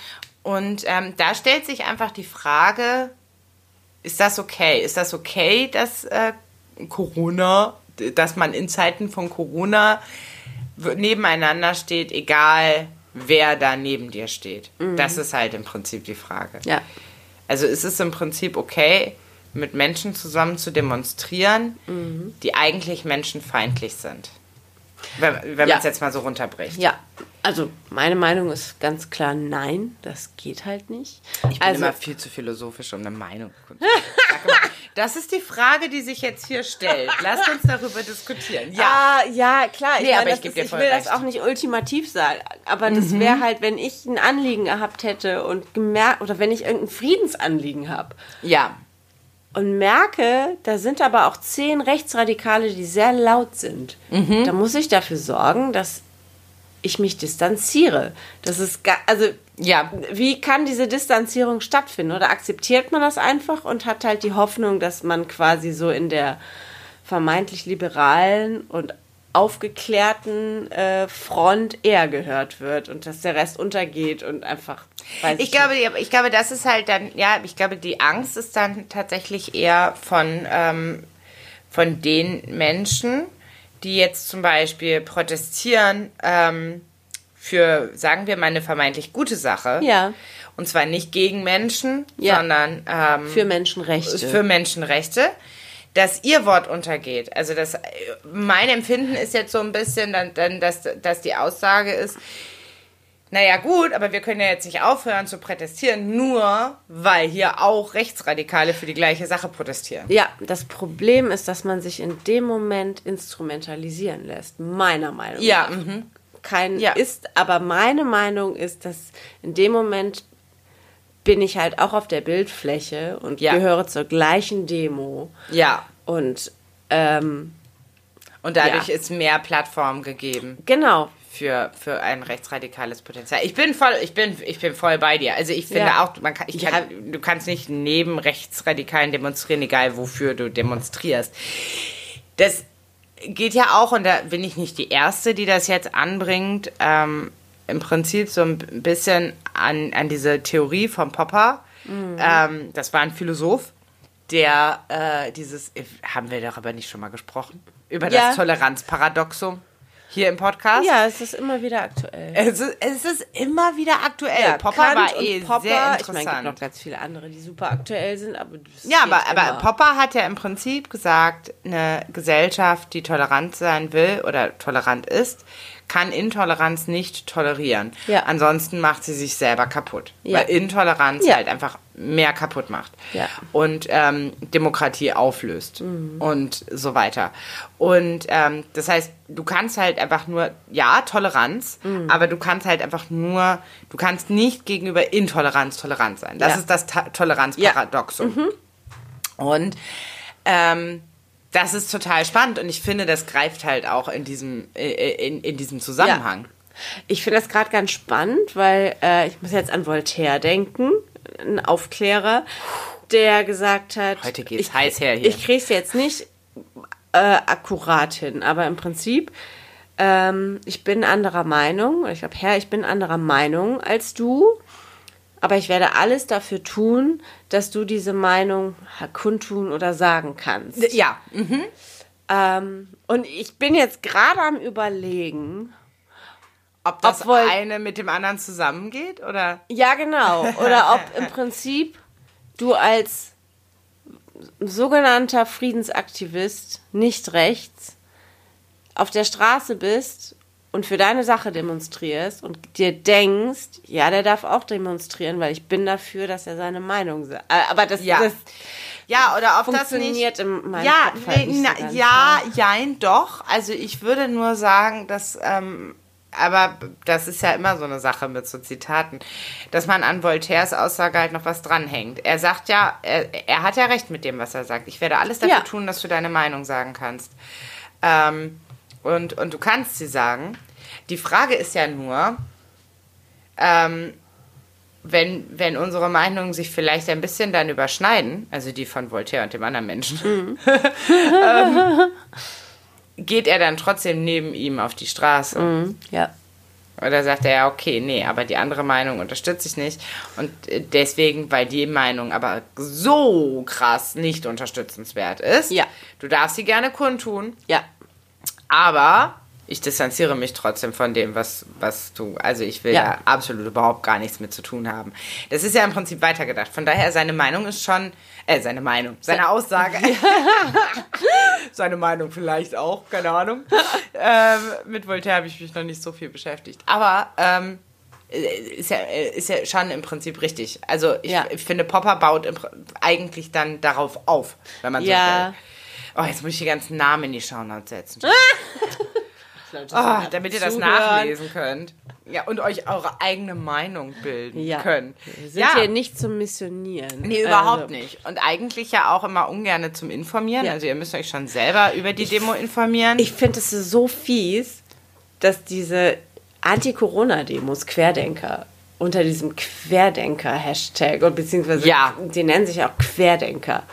Und ähm, da stellt sich einfach die Frage, ist das okay? Ist das okay, dass äh, Corona, dass man in Zeiten von Corona nebeneinander steht, egal wer da neben dir steht? Das ist halt im Prinzip die Frage. Ja. Also ist es im Prinzip okay, mit Menschen zusammen zu demonstrieren, die eigentlich menschenfeindlich sind. Wenn, wenn Ja. man es jetzt mal so runterbricht. Ja, also meine Meinung ist ganz klar nein, das geht halt nicht. Ich bin also, immer viel zu philosophisch, um eine Meinung zu (laughs) Das ist die Frage, die sich jetzt hier stellt. Lasst uns darüber diskutieren. Ja. Ah, ja, klar. Ich, Nee, meine, aber ich ist, ich will recht. Mhm. das auch nicht ultimativ sagen, aber das wäre halt, wenn ich ein Anliegen gehabt hätte und gemerkt, oder wenn ich irgendein Friedensanliegen habe Ja. und merke, da sind aber auch zehn Rechtsradikale, die sehr laut sind, Mhm. dann muss ich dafür sorgen, dass ich mich distanziere. Das ist, also Ja. wie kann diese Distanzierung stattfinden? Oder akzeptiert man das einfach und hat halt die Hoffnung, dass man quasi so in der vermeintlich liberalen und aufgeklärten äh, Front eher gehört wird und dass der Rest untergeht und einfach. Weiß Ich glaube, ich glaube, das ist halt dann, ja, ich glaube, die Angst ist dann tatsächlich eher von, ähm, von den Menschen, die jetzt zum Beispiel protestieren ähm, für, sagen wir mal, eine vermeintlich gute Sache. Ja. Und zwar nicht gegen Menschen, Ja. sondern ähm, für Menschenrechte. für Menschenrechte, dass ihr Wort untergeht. Also das, mein Empfinden ist jetzt so ein bisschen, dann, dann, dass, dass die Aussage ist, naja gut, aber wir können ja jetzt nicht aufhören zu protestieren, nur weil hier auch Rechtsradikale für die gleiche Sache protestieren. ja, das Problem ist, dass man sich in dem Moment instrumentalisieren lässt. Meiner Meinung Ja, nach. mhm. kein Ja. ist, aber meine Meinung ist, dass in dem Moment bin ich halt auch auf der Bildfläche und Ja. gehöre zur gleichen Demo ja. und ähm, Und dadurch Ja. ist mehr Plattform gegeben genau, für, für ein rechtsradikales Potenzial. Ich bin voll, ich bin, ich bin voll bei dir. Also ich finde Ja. auch, man kann, ich kann, du kannst nicht neben Rechtsradikalen demonstrieren, egal wofür du demonstrierst. Das geht ja auch, und da bin ich nicht die Erste, die das jetzt anbringt, ähm, im Prinzip so ein bisschen an, an diese Theorie von Popper. Ähm, das war ein Philosoph, der äh, dieses, haben wir darüber nicht schon mal gesprochen? Über Ja. das Toleranzparadoxum hier im Podcast? ja, es ist immer wieder aktuell. Es ist, es ist immer wieder aktuell. Popper Kant war und eh Popper, sehr Ich meine, es interessant. gibt noch ganz viele andere, die super aktuell sind, aber ja, aber, aber. Popper hat ja im Prinzip gesagt, eine Gesellschaft, die tolerant sein will oder tolerant ist, kann Intoleranz nicht tolerieren. Ja. Ansonsten macht sie sich selber kaputt. Ja. Weil Intoleranz Ja. halt einfach mehr kaputt macht. Ja. Und ähm, Demokratie auflöst. Mhm. Und so weiter. Und ähm, das heißt, du kannst halt einfach nur, ja, Toleranz, Mhm. aber du kannst halt einfach nur, du kannst nicht gegenüber Intoleranz tolerant sein. Das Ja. ist das Ta Toleranzparadoxum. Und ähm, das ist total spannend und ich finde, das greift halt auch in diesem, in, in diesem Zusammenhang. Ich finde das gerade ganz spannend, weil äh, ich muss jetzt an Voltaire denken, ein Aufklärer, der gesagt hat, Heute geht's ich, heiß her hier. Ich kriege es jetzt nicht äh, akkurat hin, aber im Prinzip, ähm, ich bin anderer Meinung, ich glaube, Herr, ich bin anderer Meinung als du, aber ich werde alles dafür tun, dass du diese Meinung kundtun oder sagen kannst. Ja, Ähm, und ich bin jetzt gerade am Überlegen, ob das Obwohl- eine mit dem anderen zusammengeht oder? Ja, genau. Oder ob im (laughs) Prinzip du als sogenannter Friedensaktivist nicht rechts auf der Straße bist und für deine Sache demonstrierst und dir denkst, ja, der darf auch demonstrieren, weil ich bin dafür, dass er seine Meinung sagt. Äh, Aber das, Ja. das Ja, oder ob das nicht. funktioniert in meinem Ja, Kopf halt nee, nicht so na, ja, jein, doch. Also ich würde nur sagen, dass, ähm, aber das ist ja immer so eine Sache mit so Zitaten, dass man an Voltaires Aussage halt noch was dranhängt. Er sagt ja, er, er hat ja recht mit dem, was er sagt. Ich werde alles dafür Ja. tun, dass du deine Meinung sagen kannst. Ähm, und, und du kannst sie sagen. Die Frage ist ja nur, ähm, wenn, wenn unsere Meinungen sich vielleicht ein bisschen dann überschneiden, also die von Voltaire und dem anderen Menschen, (laughs) ähm, geht er dann trotzdem neben ihm auf die Straße? Mhm. Ja. Oder sagt er ja, okay, nee, aber die andere Meinung unterstütze ich nicht. Und äh, deswegen, weil die Meinung aber so krass nicht unterstützenswert ist, Ja. du darfst sie gerne kundtun, Ja. aber ich distanziere mich trotzdem von dem, was, was du, also ich will Ja. da absolut überhaupt gar nichts mit zu tun haben. Das ist ja im Prinzip weitergedacht. Von daher, seine Meinung ist schon, äh, seine Meinung, seine Aussage. (laughs) seine Meinung vielleicht auch, keine Ahnung. ähm, mit Voltaire habe ich mich noch nicht so viel beschäftigt. Aber, ähm, ist ja, ist ja schon im Prinzip richtig. Also ich, Ja. ich finde, Popper baut eigentlich dann darauf auf, wenn man so Ja. will. Oh, jetzt muss ich die ganzen Namen in die Shownotes setzen. (laughs) Oh, damit ihr das Zuhören. nachlesen könnt. Ja, und euch eure eigene Meinung bilden Ja. könnt. Wir sind ja. hier nicht zum Missionieren. Nee, überhaupt Also, nicht. Und eigentlich ja auch immer ungerne zum Informieren. Ja. Also ihr müsst euch schon selber über die Demo informieren. Ich finde es so fies, dass diese Anti-Corona-Demos, Querdenker, unter diesem Querdenker-Hashtag, und beziehungsweise Ja. die nennen sich auch Querdenker.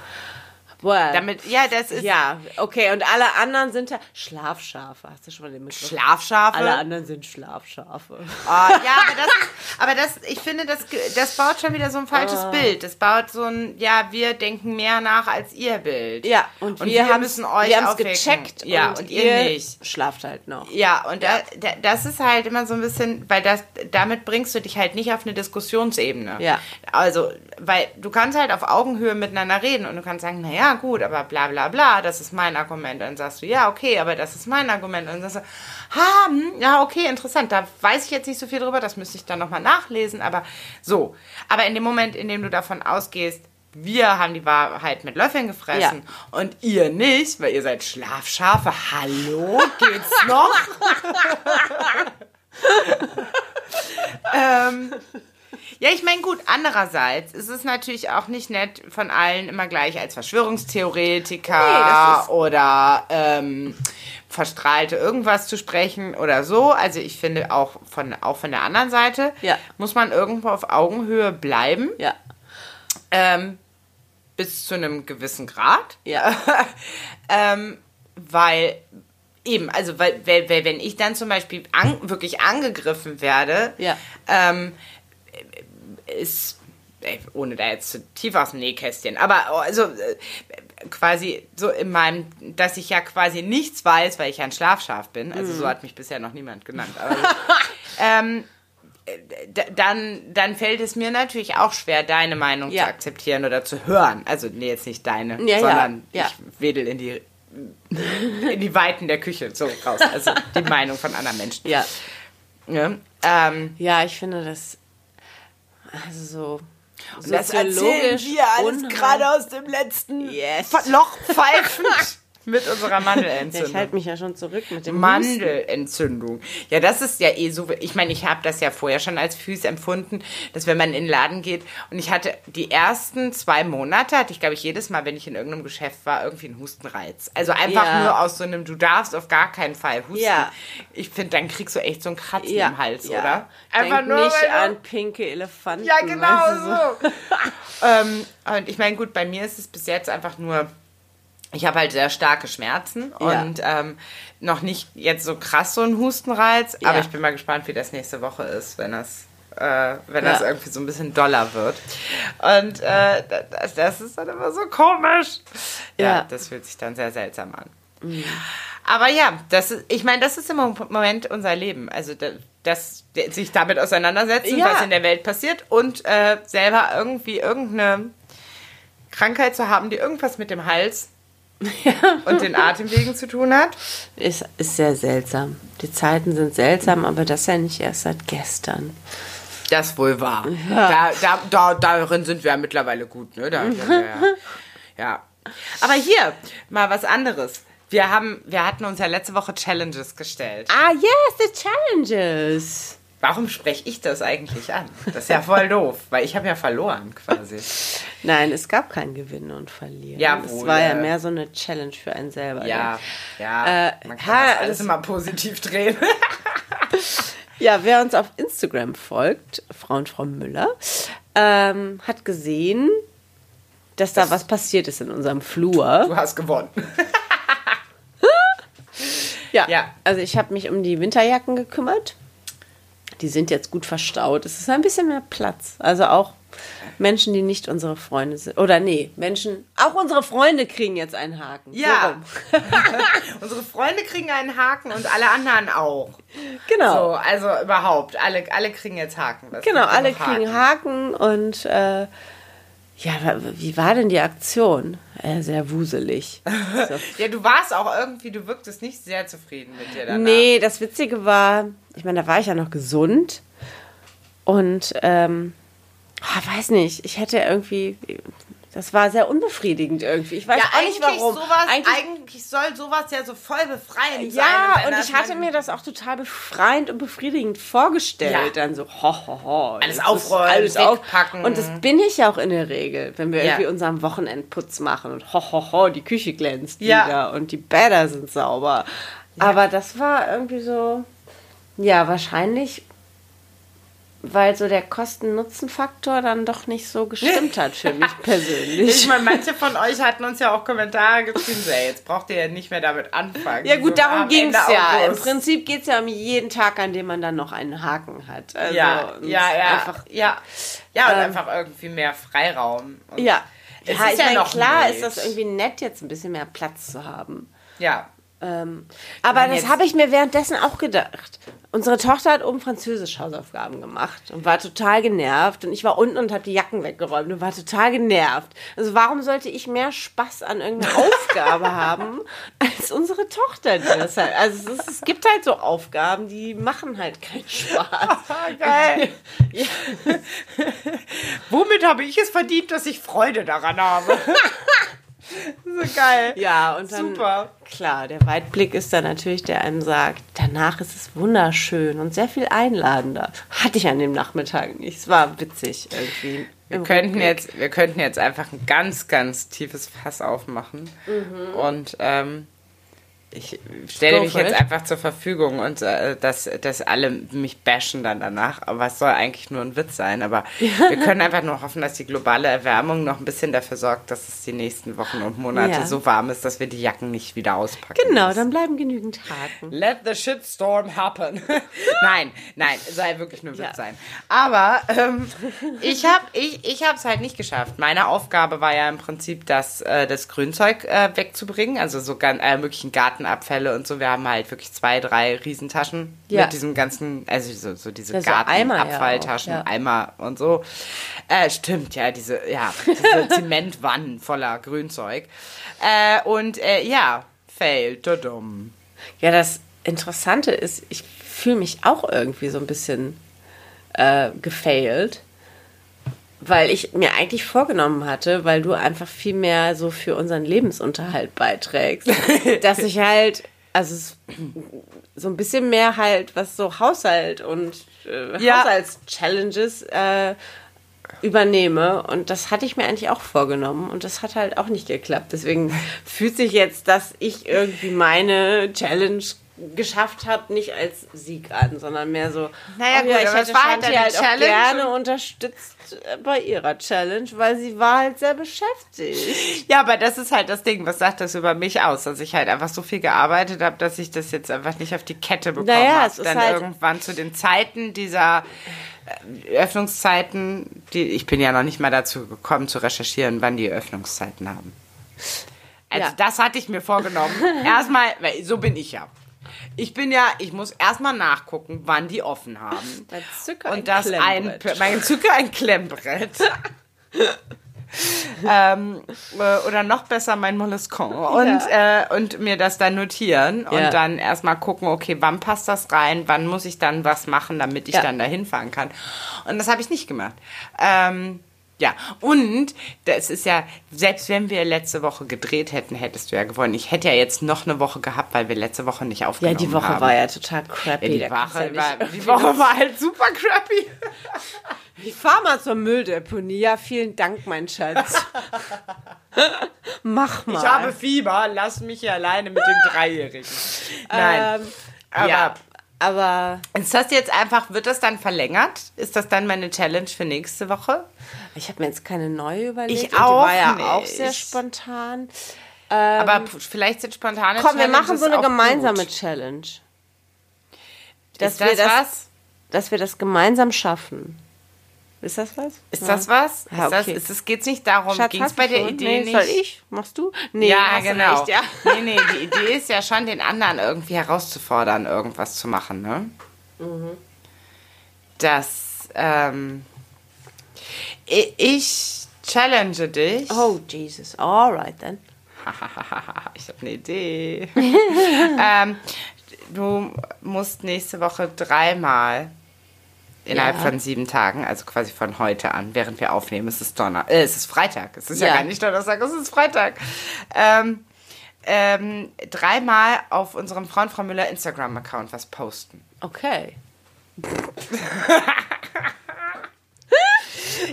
Boah. Damit, ja, das ist ja, okay, und alle anderen sind da Schlafschafe. Hast du schon mal den Begriff? Schlafschafe. Alle anderen sind Schlafschafe. Ah, ja, aber das, aber das, ich finde, das, das baut schon wieder so ein falsches Ah. Bild. Das baut so ein, ja, wir denken mehr nach als ihr Bild. Ja, und, Und wir, wir haben müssen euch wir haben's aufwecken. gecheckt. Ja, und ihr nicht. Schlaft halt noch. Ja, und Da, da, das ist halt immer so ein bisschen, weil das, damit bringst du dich halt nicht auf eine Diskussionsebene. Ja. Also, weil du kannst halt auf Augenhöhe miteinander reden und du kannst sagen, naja, gut, aber bla bla bla, das ist mein Argument. Dann sagst du, ja, okay, aber das ist mein Argument. Und dann sagst du, ha, hm, ja, okay, interessant, da weiß ich jetzt nicht so viel drüber, das müsste ich dann nochmal nachlesen, aber so. Aber in dem Moment, in dem du davon ausgehst, wir haben die Wahrheit mit Löffeln gefressen und ihr nicht, weil ihr seid Schlafschafe. Hallo, geht's noch? (laughs) ähm, ja, ich meine, gut, andererseits ist es natürlich auch nicht nett, von allen immer gleich als Verschwörungstheoretiker Nee, oder ähm, verstrahlte irgendwas zu sprechen oder so. Also ich finde auch von, auch von der anderen Seite Ja. muss man irgendwo auf Augenhöhe bleiben, Ja. ähm, bis zu einem gewissen Grad. Ja. (laughs) ähm, weil eben, also weil, weil, weil wenn ich dann zum Beispiel an, wirklich angegriffen werde, Ja. ähm, ist, ey, ohne da jetzt zu tief aus dem Nähkästchen, aber also äh, quasi so in meinem, dass ich ja quasi nichts weiß, weil ich ja ein Schlafschaf bin, also Mhm. so hat mich bisher noch niemand genannt, aber (laughs) ähm, d- dann, dann fällt es mir natürlich auch schwer, deine Meinung Ja. zu akzeptieren oder zu hören. Also nee, jetzt nicht deine, ja, sondern ja. ich wedel in die in die Weiten der Küche so raus. Also die Meinung von anderen Menschen. Ja. Ja, ähm, Ja, ich finde das also so das erzählen wir alles gerade aus dem letzten Yes. Loch pfeifend (laughs) mit unserer Ja, ich Mandelentzündung. halte mich ja schon zurück mit dem Husten. Mandelentzündung. Ja, das ist ja eh so. Ich meine, ich habe das ja vorher schon als Füß empfunden, dass wenn man in den Laden geht und ich hatte die ersten zwei Monate, hatte ich glaube ich jedes Mal, wenn ich in irgendeinem Geschäft war, irgendwie einen Hustenreiz. Also einfach Ja. nur aus so einem, du darfst auf gar keinen Fall husten. Ja. Ich finde, dann kriegst du echt so einen Kratzen ja, im Hals, ja. oder? Denk nicht weil du- an pinke Elefanten. Ja, genau weißt du, so. (laughs) ähm, und ich meine, gut, bei mir ist es bis jetzt einfach nur, ich habe halt sehr starke Schmerzen Ja. und ähm, noch nicht jetzt so krass so ein Hustenreiz, aber Ja. ich bin mal gespannt, wie das nächste Woche ist, wenn das, äh, wenn das Ja. irgendwie so ein bisschen doller wird. Und äh, das, das ist dann immer so komisch. Ja, Ja. das fühlt sich dann sehr seltsam an. Aber ja, das ist, ich meine, das ist im Moment unser Leben. Also da- das, sich damit auseinandersetzen, Ja. was in der Welt passiert und äh, selber irgendwie irgendeine Krankheit zu haben, die irgendwas mit dem Hals (laughs) und den Atemwegen zu tun hat. Ist, ist sehr seltsam. Die Zeiten sind seltsam, aber das ja nicht erst seit gestern. Das wohl wahr. Da, da, da, darin sind wir ja mittlerweile gut, ne? Da, ja, (laughs) ja. Aber hier, mal was anderes. Wir, haben, wir hatten uns ja letzte Woche Challenges gestellt. Ah, yes, the challenges. Warum spreche ich das eigentlich an? Das ist ja voll doof, weil ich habe ja verloren quasi. Nein, es gab kein Gewinnen und Verlieren. Jawohl, es war ja mehr so eine Challenge für einen selber. Ja, ne? ja. Äh, man kann ha, das alles das- immer positiv drehen. (laughs) Ja, wer uns auf Instagram folgt, Frau und Frau Müller, ähm, hat gesehen, dass da was passiert ist in unserem Flur. Du hast gewonnen. (laughs) Ja. Ja. Also ich habe mich um die Winterjacken gekümmert. Die sind jetzt gut verstaut. Es ist ein bisschen mehr Platz. Also auch Menschen, die nicht unsere Freunde sind. Oder nee, Menschen, auch unsere Freunde kriegen jetzt einen Haken. So Ja. rum. (laughs) Unsere Freunde kriegen einen Haken und alle anderen auch. Genau. So, also überhaupt, alle, alle kriegen jetzt Haken. Es Genau, alle genug kriegen Haken und äh, ja, wie war denn die Aktion? Äh, sehr wuselig. (laughs) So. Ja, du warst auch irgendwie, du wirktest nicht sehr zufrieden mit dir danach. Nee, das Witzige war, ich meine, da war ich ja noch gesund und ähm, ah, weiß nicht, ich hätte irgendwie, das war sehr unbefriedigend irgendwie. Ich weiß Ja, auch nicht eigentlich, warum. Sowas, Eigentlich- eigentlich, soll sowas ja so voll befreiend sein. ja, und ich hatte mir das auch total befreiend und befriedigend vorgestellt. Ja. Dann so, ho, ho, ho. Alles aufräumen, alles auf- wegpacken. Und das bin ich ja auch in der Regel, wenn wir Ja. irgendwie unseren Wochenendputz machen und ho, ho, ho, die Küche glänzt Ja. wieder und die Bäder sind sauber. Aber das war irgendwie so, ja, wahrscheinlich, weil so der Kosten-Nutzen-Faktor dann doch nicht so gestimmt hat für mich (laughs) persönlich. Ich meine, manche von euch hatten uns ja auch Kommentare geschrieben, so, ey, jetzt braucht ihr ja nicht mehr damit anfangen. Ja gut, so, darum ging es ja. Im. Prinzip geht es ja um jeden Tag, an dem man dann noch einen Haken hat. Also, Ja, ja, ja. Einfach, ja. Ja, und Ähm, einfach irgendwie mehr Freiraum. Und ja. Es ja, ist ich ja meine, noch klar wild. ist das irgendwie nett, jetzt ein bisschen mehr Platz zu haben. Ja. Ähm, aber das habe ich mir währenddessen auch gedacht. Unsere Tochter hat oben Französisch Hausaufgaben gemacht und war total genervt. Und ich war unten und habe die Jacken weggeräumt und war total genervt. Also warum sollte ich mehr Spaß an irgendeiner (laughs) Aufgabe haben, als unsere Tochter, die das halt. Also es, ist, es gibt halt so Aufgaben, die machen halt keinen Spaß. (laughs) Geil. Womit habe ich es verdient, dass ich Freude daran habe? (laughs) so geil. Ja, und dann, Super. klar, der Weitblick ist dann natürlich, der einem sagt, danach ist es wunderschön und sehr viel einladender. Hatte ich an dem Nachmittag nicht. Es war witzig irgendwie. Wir könnten, jetzt, wir könnten jetzt einfach ein ganz, ganz tiefes Fass aufmachen. Und ähm, ich stelle Go mich jetzt it. einfach zur Verfügung und äh, dass, dass alle mich bashen dann danach. Aber es soll eigentlich nur ein Witz sein. Aber (laughs) wir können einfach nur hoffen, dass die globale Erwärmung noch ein bisschen dafür sorgt, dass es die nächsten Wochen und Monate Ja. so warm ist, dass wir die Jacken nicht wieder auspacken. Genau, müssen. dann bleiben genügend Haken. Let the shitstorm happen. (laughs) nein, nein, es soll wirklich nur Witz Ja. sein. Aber ähm, ich habe ich, ich es halt nicht geschafft. Meine Aufgabe war ja im Prinzip, das, äh, das Grünzeug äh, wegzubringen, also so ganz, äh, möglichen Gartenabfälle und so. Wir haben halt wirklich zwei, drei Riesentaschen Ja. mit diesem ganzen, also so, so diese Ja, so Eimer ja Gartenabfalltaschen, ja. Eimer und so. Äh, stimmt, ja, diese, ja, diese (laughs) Zementwannen voller Grünzeug. Äh, und äh, ja, fail, dumm. Ja, das Interessante ist, ich fühle mich auch irgendwie so ein bisschen äh, gefailt, weil ich mir eigentlich vorgenommen hatte, weil du einfach viel mehr so für unseren Lebensunterhalt beiträgst, (laughs) dass ich halt, also so ein bisschen mehr halt, was so Haushalt und äh, Ja. Haushaltschallenges äh, übernehme. Und das hatte ich mir eigentlich auch vorgenommen und das hat halt auch nicht geklappt. Deswegen fühlt sich jetzt, dass ich irgendwie meine Challenge geschafft habe, nicht als Sieg an, sondern mehr so, Naja, oh gut, ja, ich aber es hätte halt Shanti halt auch gerne unterstützt äh, bei ihrer Challenge, weil sie war halt sehr beschäftigt. (laughs) Ja, aber das ist halt das Ding. Was sagt das über mich aus? Dass ich halt einfach so viel gearbeitet habe, dass ich das jetzt einfach nicht auf die Kette bekommen Naja, habe. Dann halt- irgendwann zu den Zeiten dieser äh, Öffnungszeiten, die ich bin ja noch nicht mal dazu gekommen zu recherchieren, wann die Öffnungszeiten haben. Also Ja. das hatte ich mir vorgenommen. (laughs) Erstmal, so bin ich ja. Ich bin ja, ich muss erstmal nachgucken, wann die offen haben. (laughs) Mein Zücker ein Und das ein, Klemmbrett. mein Zücker ein Klemmbrett. (laughs) ähm, äh, oder noch besser mein Molluscon. Und, äh, und mir das dann notieren und Ja. dann erstmal gucken, okay, wann passt das rein, wann muss ich dann was machen, damit ich Ja. dann dahin fahren kann. Und das habe ich nicht gemacht. Ähm, ja, und das ist ja, selbst wenn wir letzte Woche gedreht hätten, hättest du ja gewonnen. Ich hätte ja jetzt noch eine Woche gehabt, weil wir letzte Woche nicht Ja, aufgenommen haben. die Woche war ja total crappy. Ja, die, Woche ja war, die Woche (laughs) war halt super crappy. Ich fahr mal zur Mülldeponie. Ja, vielen Dank, mein Schatz. (laughs) Mach mal. Ich habe Fieber, lass mich hier alleine mit dem Dreijährigen. Nein. Ähm, aber ja, aber ist das jetzt einfach, wird das dann verlängert? Ist das dann meine Challenge für nächste Woche? Ich habe mir jetzt keine neue überlegt. Ich und auch Die war ja nicht. auch sehr spontan. aber p- vielleicht sind spontane Ähm, Komm, wir machen Challenges so eine gemeinsame gut. Challenge. Ist wir das, das- was? dass wir das gemeinsam schaffen. Ist das was? Ist das was? Ja, ist das, okay. ist es geht's nicht darum, Schatz, ging es hast bei der schon? Idee nee, nicht? Soll ich? Machst du? Nee, ja, genau. Recht, ja. (laughs) Nee, nee, die Idee ist ja schon, den anderen irgendwie herauszufordern, irgendwas zu machen, ne? Mhm. Das, ähm, ich challenge dich. Oh, Jesus. Alright then. (laughs) ich habe eine Idee. (laughs) ähm, du musst nächste Woche dreimal innerhalb Ja. von sieben Tagen, also quasi von heute an, während wir aufnehmen, es ist Donner, äh, es ist Freitag, es ist ja, Ja. gar nicht Donnerstag, es ist Freitag. Ähm, ähm, dreimal auf unserem Frauen Frau Müller Instagram-Account was posten. Okay. (laughs)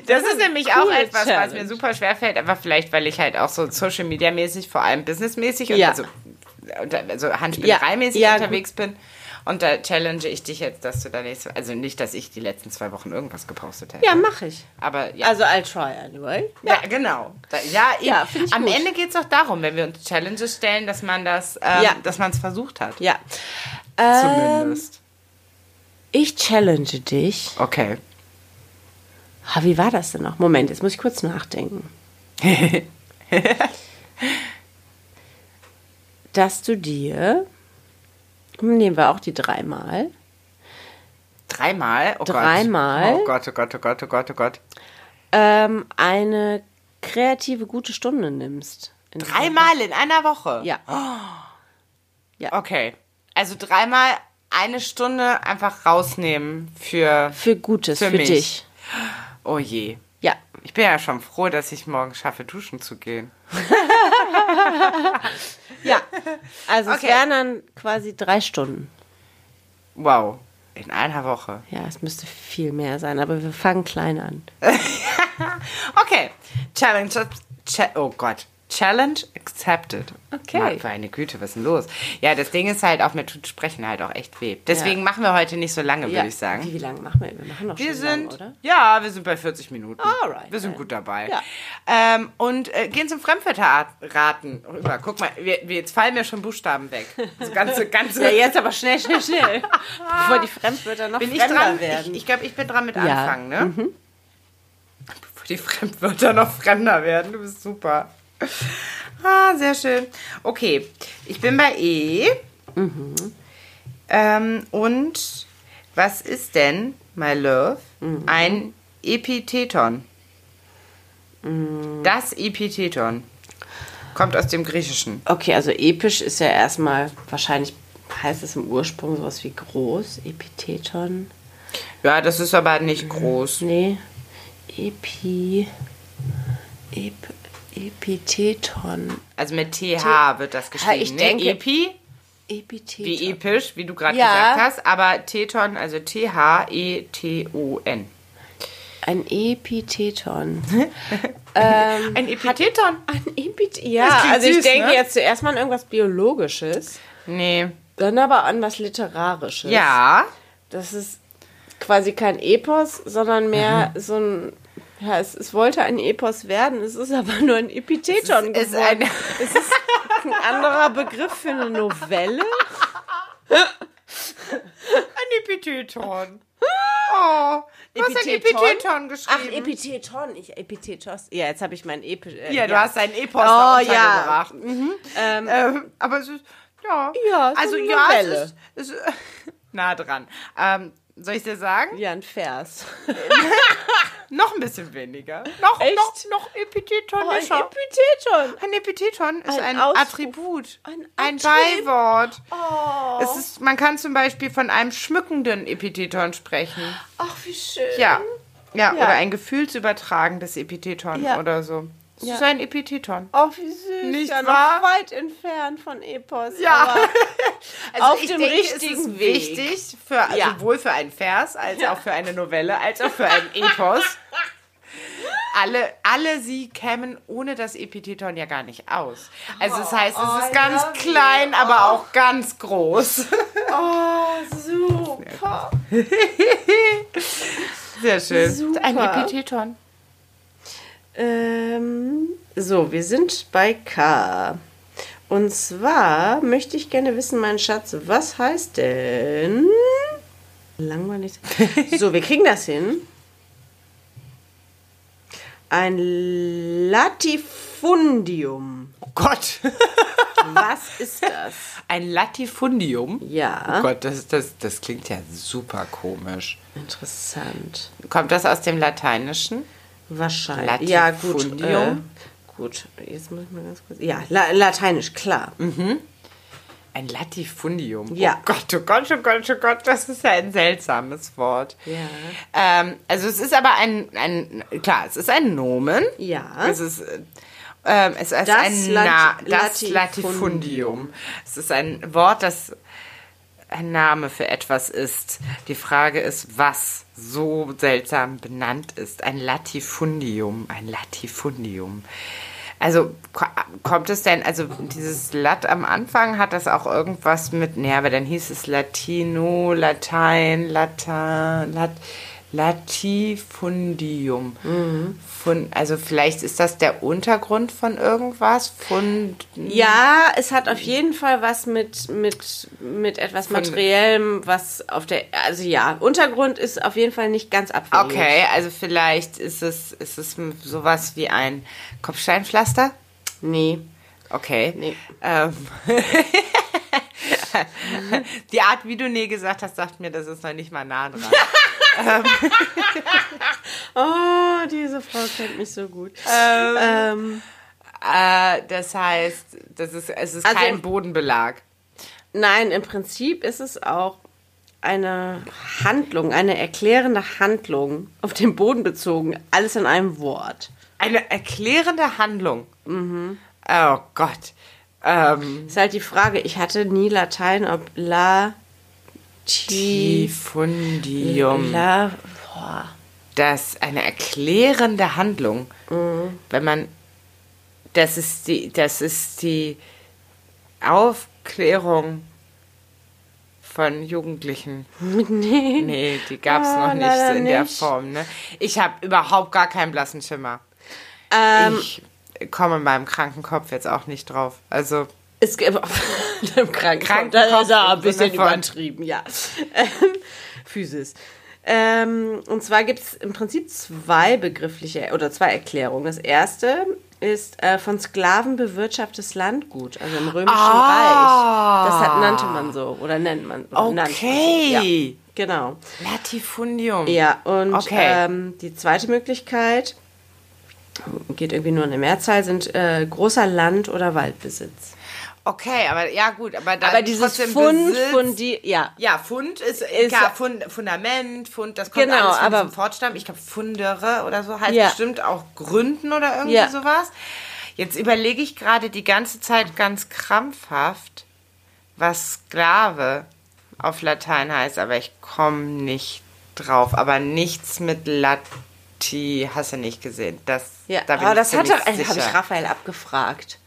Das ist nämlich auch coole etwas, was Challenge. mir super schwer fällt, aber vielleicht, weil ich halt auch so Social Media mäßig, vor allem businessmäßig, und Ja. also, und- also Handspielerei-mäßig Ja, ja, unterwegs bin. Und da challenge ich dich jetzt, dass du da nächste, also nicht, dass ich die letzten zwei Wochen irgendwas gepostet hätte. Ja, mache ich. Aber ja. Also, I'll try anyway. ja, genau. Da, ja. Ja, ich Am gut. Ende geht es auch darum, wenn wir uns Challenges stellen, dass man das, ähm, Ja. dass man es versucht hat. Ja. Ähm, Zumindest. ich challenge dich. Okay. Ah, wie war das denn noch? Moment, jetzt muss ich kurz nachdenken. (laughs) Dass du dir, nehmen wir auch die dreimal, Dreimal? Oh Dreimal? Gott. Oh Gott, oh Gott, oh Gott, oh Gott, oh Gott. ähm, eine kreative gute Stunde nimmst. In Dreimal in einer Woche? Ja. Okay. Also dreimal eine Stunde einfach rausnehmen für. Für Gutes, Für für, dich. Oh je. Ja. Ich bin ja schon froh, dass ich morgen schaffe, duschen zu gehen. (laughs) Ja. Also es Okay. wären dann quasi drei Stunden. Wow. In einer Woche. Ja, es müsste viel mehr sein, aber wir fangen klein an. (laughs) Okay. Challenge. Cha oh Gott. Challenge accepted. Okay. Mann, meine Güte, was ist denn los? Ja, das Ding ist halt auch, mir tut Sprechen halt auch echt weh. Deswegen machen wir heute nicht so lange, würde ich sagen. Wie, lange machen wir? Wir machen noch Wir schon sind, lang, oder? ja, wir sind bei 40 Minuten. Alright, wir sind then. gut dabei. Ja. Ähm, und äh, gehen zum Fremdwörterraten rüber. Guck mal, wir, wir, jetzt fallen mir schon Buchstaben weg. Das ganze, ganze. Ja, jetzt aber schnell, schnell, schnell. (laughs) Bevor die Fremdwörter noch bin ich fremder dran? werden. Ich, ich glaube, ich bin dran mit Ja. Mhm. Anfangen, ne? Bevor die Fremdwörter noch fremder werden. Du bist super. (laughs) Ah, sehr schön. Okay, ich bin bei E. Mhm. Ähm, und was ist denn, my love, Mhm. ein Epitheton? Mhm. Das Epitheton kommt aus dem Griechischen. Okay, also episch ist ja erstmal, wahrscheinlich heißt es im Ursprung sowas wie groß, Epitheton. Ja, das ist aber nicht groß. Nee, Epi, Ep, Epitheton. Also mit TH wird das geschrieben. ich ne? denke- Epi, Epitheton. wie episch, wie du gerade Ja. gesagt hast, aber Theton, also E T-H-E-T-O-N. Ein Epitheton. (laughs) Ein Epitheton? Ein Epith Das ja, also ich süß, denke ne? jetzt zuerst mal an irgendwas Biologisches, Nee. dann aber an was Literarisches. Ja. Das ist quasi kein Epos, sondern mehr Mhm. so ein. Ja, es, es wollte ein Epos werden, es ist aber nur ein Epitheton Es ist geworden. ein- es ist ein anderer Begriff für eine Novelle. Ein Epitheton. (laughs) Oh, du hast ein Epitheton? Geschrieben. Ach, Epitheton, ich Epithethos. Ja, jetzt habe ich mein Epi. Äh, Ja, du hast ein Epos Oh, da ja. untergebracht. Ähm, Ähm, aber es ist, ja. Ja, so also eine ja, es Novelle. ist, es ist (laughs) nah dran. Ähm, soll ich dir sagen? ja, ein Vers. (laughs) Noch ein bisschen weniger. Noch, Echt? noch, noch Epitheton. Oh, ein. Epitheton. Ein Epitheton ist Ein ein. Attribut. Ein Ein Beiwort. Oh. Es ist, man kann zum Beispiel von einem schmückenden Epitheton sprechen. Ach, wie schön. Ja. Ja, Ja. oder ein gefühlsübertragendes Epitheton Ja. oder so. Es Ja. ist ein Epitheton. Oh, wie süß. Nicht ja, wahr? noch weit entfernt von Epos. Ja. (laughs) Also auf dem denke, richtigen Weg. wichtig, für, also Ja. sowohl für einen Vers, als auch für eine Novelle, als auch für ein Epos. (laughs) Alle, alle sie kämen ohne das Epitheton ja gar nicht aus. Also das heißt, es Oh, ist ganz klein, aber auch ganz groß. (laughs) oh, super. Sehr schön. Super. Ein Epitheton. Ähm, so, wir sind bei K. Und zwar möchte ich gerne wissen, mein Schatz, was heißt denn Langweilig. (laughs) So, wir kriegen das hin. Ein Latifundium. Oh Gott. (laughs) Was ist das? Ein Latifundium? Ja. Oh Gott, das, das, das klingt ja super komisch. Interessant. Kommt das aus dem Lateinischen? Wahrscheinlich. Ja, gut. Äh, gut, jetzt muss ich mal ganz kurz. Ja, La Lateinisch, klar. Ein Latifundium. Ja. Oh Gott, oh Gott, oh Gott, oh Gott, das ist ja ein seltsames Wort. Ja. Ähm, also es ist aber ein, ein, klar, es ist ein Nomen. Ja. Es ist, äh, es ist Das ein Lat- Na, das Latifundium. Latifundium. Es ist ein Wort, das ein Name für etwas ist. Die Frage ist, was so seltsam benannt ist. Ein Latifundium, ein Latifundium. Also ko- kommt es denn, also dieses Lat am Anfang hat das auch irgendwas mit, ne, aber dann hieß es Latino, Latein, Latin, Lat, Latifundium. Fun, also vielleicht ist das der Untergrund von irgendwas. Fund, Ja, es hat auf jeden Fall was mit, mit, mit etwas Materiellem, was auf der. Also ja, Untergrund ist auf jeden Fall nicht ganz abwegig. Okay, also vielleicht ist es, ist es sowas wie ein Kopfsteinpflaster. Nee. Okay. Nee. Ähm. (laughs) Die Art, wie du nee gesagt hast, sagt mir, das ist noch nicht mal nah dran. (laughs) (laughs) Oh, diese Frau kennt mich so gut. Ähm, äh, das heißt, das ist, es ist Also kein im- Bodenbelag. nein, im Prinzip ist es auch eine Handlung, eine erklärende Handlung, auf den Boden bezogen, alles in einem Wort. Eine erklärende Handlung. Oh Gott. Ähm, Ist halt die Frage, ich hatte nie Latein, ob la, Tifundium. la, boah. Das eine erklärende Handlung. Wenn man. Das ist die, das ist die Aufklärung von Jugendlichen. (laughs) Nee. Nee, die gab es Ah, noch nicht leider in der nicht. Form. Ne? Ich habe überhaupt gar keinen blassen Schimmer. Ähm, ich komme in meinem kranken Kopf jetzt auch nicht drauf. Also, Es gibt (laughs) Krankenkopf da ist er im ein bisschen übertrieben, ja. Ähm, Physis. Ähm, und zwar gibt es im Prinzip zwei begriffliche oder zwei Erklärungen. Das erste ist äh, von Sklaven bewirtschaftetes Landgut, also im römischen Ah. Reich. Das hat, nannte man so oder nennt man. nannte man so. okay. Ja, genau. Latifundium. Ja, und Okay. ähm, die zweite Möglichkeit geht irgendwie nur in der Mehrzahl, sind äh, großer Land- oder Waldbesitz. Okay, aber ja gut, aber dann Aber dieses Fund, Besitz, Fundi, ja. Ja, Fund ist, Ist- klar, Fund, Fundament, Fund, das kommt Genau, alles von aber- diesem Fortstamm. Ich glaube, Fundere oder so heißt Ja. bestimmt auch Gründen oder irgendwie Ja. sowas. Jetzt überlege ich gerade die ganze Zeit ganz krampfhaft, was Sklave auf Latein heißt, aber ich komme nicht drauf. Aber nichts mit Lati hast du nicht gesehen. Das, Ja, da bin aber ich das hat doch, äh, habe ich. Raphael abgefragt.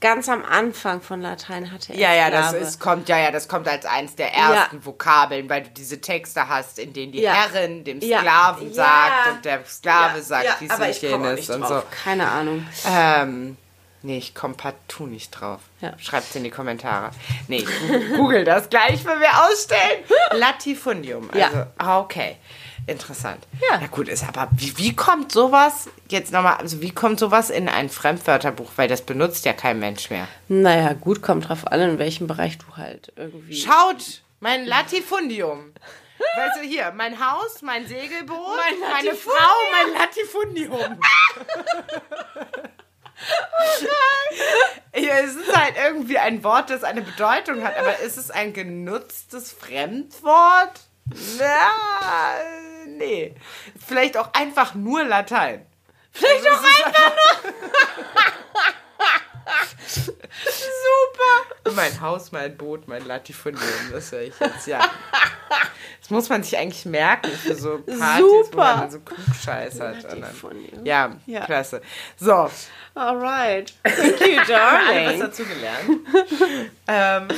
Ganz am Anfang von Latein hatte er Ja, ja, das ist, kommt, ja, ja, das kommt als eins der ersten Vokabeln, weil du diese Texte hast, in denen die Ja. Herrin dem Ja. Sklaven Ja. sagt und der Sklave ja, sagt ja, dies und jenes und drauf. Keine Ahnung. so. Ähm, nee, ich komme partout nicht drauf. Ja. Schreibt's in die Kommentare. Nee, (laughs) google das gleich, wenn wir ausstellen. (laughs) Latifundium. Ja. Also, ah, okay. Interessant. Ja. Ja gut, ist aber, wie, wie kommt sowas, jetzt nochmal, also wie kommt sowas in ein Fremdwörterbuch? Weil das benutzt ja kein Mensch mehr. Naja, gut, kommt drauf an, in welchem Bereich du halt irgendwie. Schaut, mein Latifundium. Weißt du, hier, mein Haus, mein Segelboot, Mein meine. Frau, mein Latifundium. Ja, es ist halt irgendwie ein Wort, das eine Bedeutung hat, aber ist es ein genutztes Fremdwort? Na, nee. Vielleicht auch einfach nur Latein. Vielleicht auch einfach (laughs) Super. Mein Haus, mein Boot, mein Latifundium, das höre ich jetzt, ja. Das muss man sich eigentlich merken für so Partys, wo Super. man dann so Klugscheiß hat. Latifundium. ja, Ja. klasse. So, Alright. Thank you, (laughs) alle was darling. dazu gelernt. (laughs) ähm,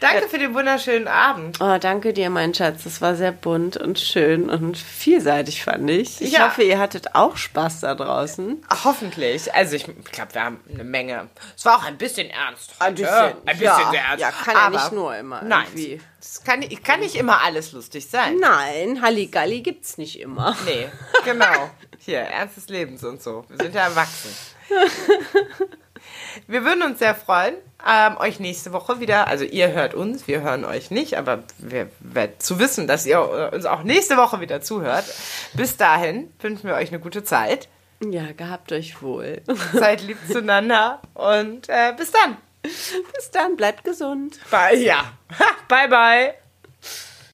Danke für den wunderschönen Abend. Oh, danke dir, mein Schatz. Das war sehr bunt und schön und vielseitig, fand ich. Ich Ja. hoffe, ihr hattet auch Spaß da draußen. Hoffentlich. Also ich glaube, wir haben eine Menge. Es war auch ein bisschen ernst. Ein heute. bisschen. Ein bisschen ja, sehr ernst. Ja, kann ja Aber nicht nur immer Nein, irgendwie. es kann, kann nicht immer alles lustig sein. Nein, Halligalli gibt's nicht immer. Nee, genau. (laughs) Hier, Ernst des Lebens und so. Wir sind ja erwachsen. (laughs) Wir würden uns sehr freuen, ähm, euch nächste Woche wieder, also ihr hört uns, wir hören euch nicht, aber wir werden zu wissen, dass ihr uns auch nächste Woche wieder zuhört. Bis dahin wünschen wir euch eine gute Zeit. Ja, gehabt euch wohl. (laughs) Seid lieb zueinander und äh, bis dann. Bis dann, bleibt gesund. Bye, ja. Ha, bye, bye.